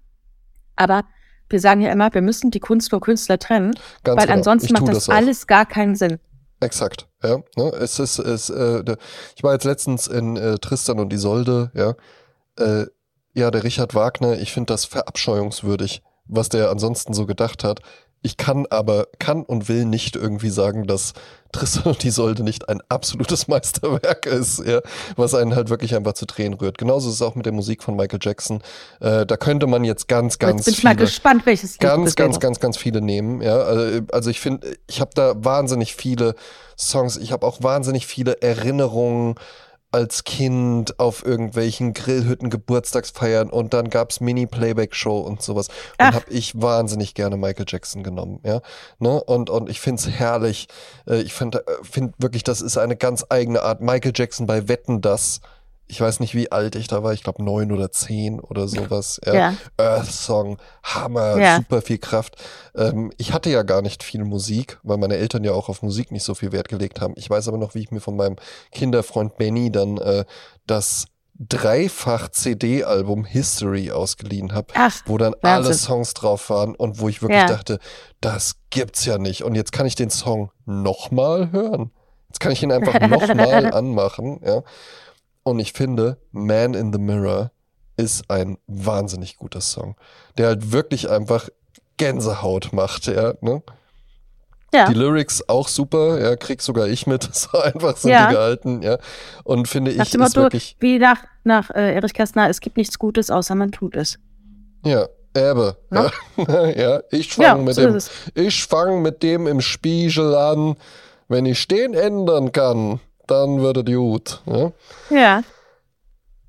Speaker 2: aber wir sagen ja immer, wir müssen die Kunst vom Künstler trennen,
Speaker 1: Ganz
Speaker 2: weil
Speaker 1: genau.
Speaker 2: ansonsten
Speaker 1: Ich
Speaker 2: macht das,
Speaker 1: auch.
Speaker 2: alles gar keinen Sinn.
Speaker 1: Exakt, ja. Ne? Es ist, es, äh, ich war jetzt letztens in äh, Tristan und Isolde, ja. Äh, ja, der Richard Wagner, ich finde das verabscheuungswürdig, was der ansonsten so gedacht hat. Ich kann aber, kann und will nicht irgendwie sagen, dass Tristan und Isolde nicht ein absolutes Meisterwerk ist, ja, was einen halt wirklich einfach zu Tränen rührt. Genauso ist es auch mit der Musik von Michael Jackson. Äh, da könnte man jetzt ganz, ganz
Speaker 2: Jetzt bin
Speaker 1: viele
Speaker 2: mal gespannt, welches
Speaker 1: ganz, ganz, ganz, ganz viele nehmen. Ja, also, also ich finde, ich habe da wahnsinnig viele Songs. Ich habe auch wahnsinnig viele Erinnerungen als Kind auf irgendwelchen Grillhütten, Geburtstagsfeiern und dann gab's Mini-Playback-Show und sowas. Und
Speaker 2: Ach.
Speaker 1: habe ich wahnsinnig gerne Michael Jackson genommen, ja. Ne? Und, und ich find's herrlich. Äh, Ich finde find wirklich, das ist eine ganz eigene Art. Michael Jackson bei Wetten das. Ich weiß nicht, wie alt ich da war. Ich glaube neun oder zehn oder sowas. Ja.
Speaker 2: Ja.
Speaker 1: Earth Song, Hammer,
Speaker 2: Ja.
Speaker 1: super viel Kraft. Ähm, ich hatte ja gar nicht viel Musik, weil meine Eltern ja auch auf Musik nicht so viel Wert gelegt haben. Ich weiß aber noch, wie ich mir von meinem Kinderfreund Benny dann äh, das Dreifach-CD-Album History ausgeliehen habe, wo dann alle
Speaker 2: Wahnsinn.
Speaker 1: Songs drauf waren und wo ich wirklich
Speaker 2: Ja.
Speaker 1: dachte, das gibt's ja nicht. Und jetzt kann ich den Song nochmal hören. Jetzt kann ich ihn einfach nochmal anmachen, ja. Und ich finde, Man in the Mirror ist ein wahnsinnig guter Song, der halt wirklich einfach Gänsehaut macht, ja, ne?
Speaker 2: ja.
Speaker 1: Die Lyrics auch super, ja, krieg sogar ich mit, so einfach sind
Speaker 2: Ja.
Speaker 1: die gehalten, ja. Und finde
Speaker 2: Nach
Speaker 1: ich, ist
Speaker 2: Motto,
Speaker 1: wirklich,
Speaker 2: wie nach, nach äh, Erich Kästner, es gibt nichts Gutes, außer man tut es.
Speaker 1: ja, Erbe,
Speaker 2: Ne?
Speaker 1: ja. ja, ich
Speaker 2: Ja,
Speaker 1: fange mit
Speaker 2: so
Speaker 1: dem, ich fange mit dem im Spiegel an, wenn ich den ändern kann, dann wird es gut, ja.
Speaker 2: Ja.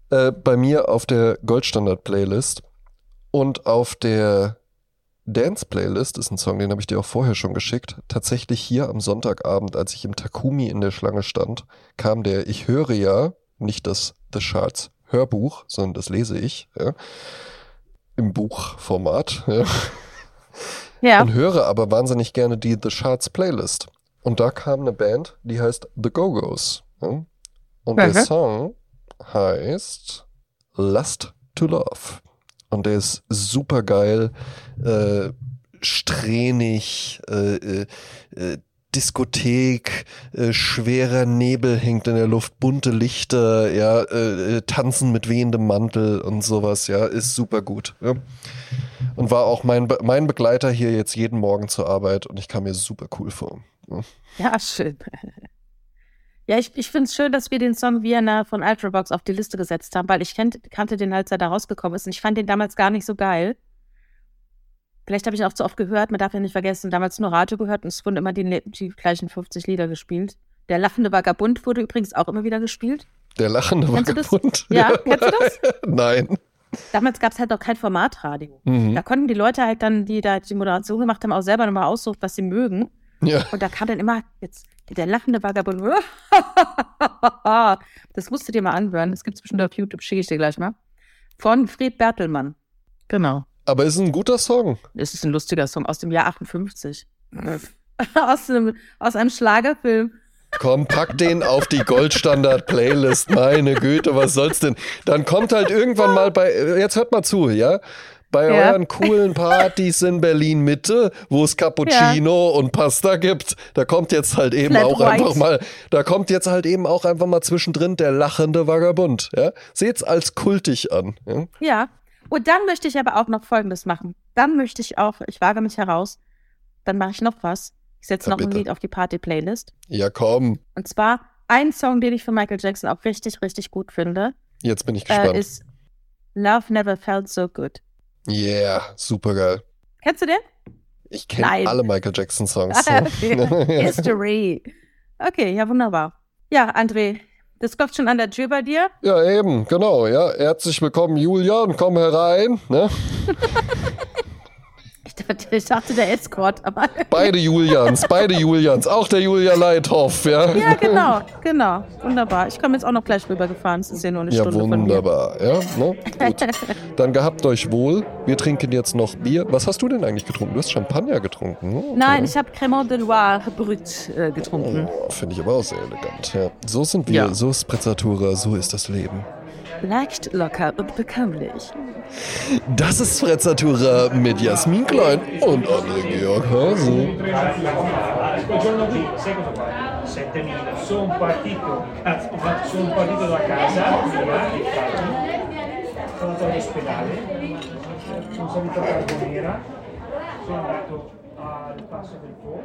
Speaker 1: Äh, bei mir auf der Goldstandard-Playlist und auf der Dance-Playlist ist ein Song, den habe ich dir auch vorher schon geschickt. Tatsächlich hier am Sonntagabend, als ich im Takumi in der Schlange stand, kam der Ich höre ja, nicht das The Charts Hörbuch, sondern das lese ich, ja, im Buchformat, ja,
Speaker 2: Ja.
Speaker 1: und höre aber wahnsinnig gerne die The Charts Playlist. Und da kam eine Band, die heißt The Go-Go's. Und der
Speaker 2: Mhm.
Speaker 1: Song heißt Lust to Love. Und der ist super geil, äh, strähnig, äh, äh, äh, Diskothek, äh, schwerer Nebel hängt in der Luft, bunte Lichter, ja, äh, äh, tanzen mit wehendem Mantel und sowas, ja, ist super gut. Ja. Und war auch mein, Be mein Begleiter hier jetzt jeden Morgen zur Arbeit und ich kam mir super cool vor. Ja.
Speaker 2: Ja, schön. Ja, ich, ich finde es schön, dass wir den Song Vienna von Ultravox auf die Liste gesetzt haben, weil ich kennt, kannte den, als er da rausgekommen ist und ich fand den damals gar nicht so geil. Vielleicht habe ich auch zu oft gehört, man darf ja nicht vergessen, damals nur Radio gehört und es wurden immer die, die gleichen 50 Lieder gespielt. Der lachende Vagabund wurde übrigens auch immer wieder gespielt.
Speaker 1: Der lachende
Speaker 2: Kennst du
Speaker 1: Vagabund.
Speaker 2: das? Ja, kennst du das?
Speaker 1: Nein.
Speaker 2: Damals gab es halt auch kein Formatradio.
Speaker 1: Mhm.
Speaker 2: Da konnten die Leute halt dann, die da die Moderation gemacht haben, auch selber nochmal aussuchen, was sie mögen.
Speaker 1: Ja.
Speaker 2: Und da kam dann immer jetzt der lachende Vagabund. Das musst du dir mal anhören. Das gibt es bestimmt auf YouTube, schicke ich dir gleich mal. Von Fred Bertelmann. Genau.
Speaker 1: Aber ist ein guter Song.
Speaker 2: Es ist ein lustiger Song aus dem Jahr 58. aus, einem, aus einem Schlagerfilm.
Speaker 1: Komm, pack den auf die Goldstandard-Playlist. Meine Güte, was soll's denn? Dann kommt halt irgendwann mal bei, jetzt hört mal zu, ja? Bei
Speaker 2: Ja.
Speaker 1: euren coolen Partys in Berlin Mitte, wo es Cappuccino und Pasta gibt, da kommt jetzt halt eben
Speaker 2: Flat
Speaker 1: auch
Speaker 2: White.
Speaker 1: einfach mal, da kommt jetzt halt eben auch einfach mal zwischendrin der lachende Vagabund, ja? Seht's als kultig an, ja?
Speaker 2: Ja. Und dann möchte ich aber auch noch Folgendes machen. Dann möchte ich auch, ich wage mich heraus, dann mache ich noch was. Ich setze
Speaker 1: Ja,
Speaker 2: noch ein
Speaker 1: bitte.
Speaker 2: Lied auf die Party-Playlist.
Speaker 1: Ja, komm,
Speaker 2: Und zwar ein Song, den ich von Michael Jackson auch richtig, richtig gut finde,
Speaker 1: jetzt bin ich gespannt.
Speaker 2: äh, ist Love Never Felt So Good.
Speaker 1: Yeah, supergeil.
Speaker 2: Kennst du den?
Speaker 1: Ich kenne alle Michael Jackson Songs.
Speaker 2: History. Okay, ja, wunderbar. Ja, André, das klopft schon an der Tür bei dir.
Speaker 1: Ja, eben, genau, ja. Herzlich willkommen, Julian, komm herein. Ne?
Speaker 2: Ich dachte, ich dachte der Escort, aber.
Speaker 1: Beide Julians, beide Julians, auch der Julia Leithoff, ja.
Speaker 2: ja, genau, genau. Wunderbar. Ich komme jetzt auch noch gleich rübergefahren. Es ist ja nur eine
Speaker 1: Ja,
Speaker 2: Stunde von mir.
Speaker 1: wunderbar, ja. Ne? Gut. Dann gehabt euch wohl. Wir trinken jetzt noch Bier. Was hast du denn eigentlich getrunken? Du hast Champagner getrunken. ne?
Speaker 2: Nein, ich habe Cremant de Loire Brut äh, getrunken.
Speaker 1: Oh, Finde ich aber auch sehr elegant. Ja. So sind wir,
Speaker 2: Ja.
Speaker 1: so ist Sprezzatura, so ist das Leben.
Speaker 2: Leicht, locker und bekömmlich.
Speaker 1: Das ist Sprezzatura mit Jasmin Klein und André Georg Hase.
Speaker 3: Quel giorno qui, sai cosa fa? 7000. Sono andato all'ospedale, sono salito a Carbonera, sono andato al Passo del Po,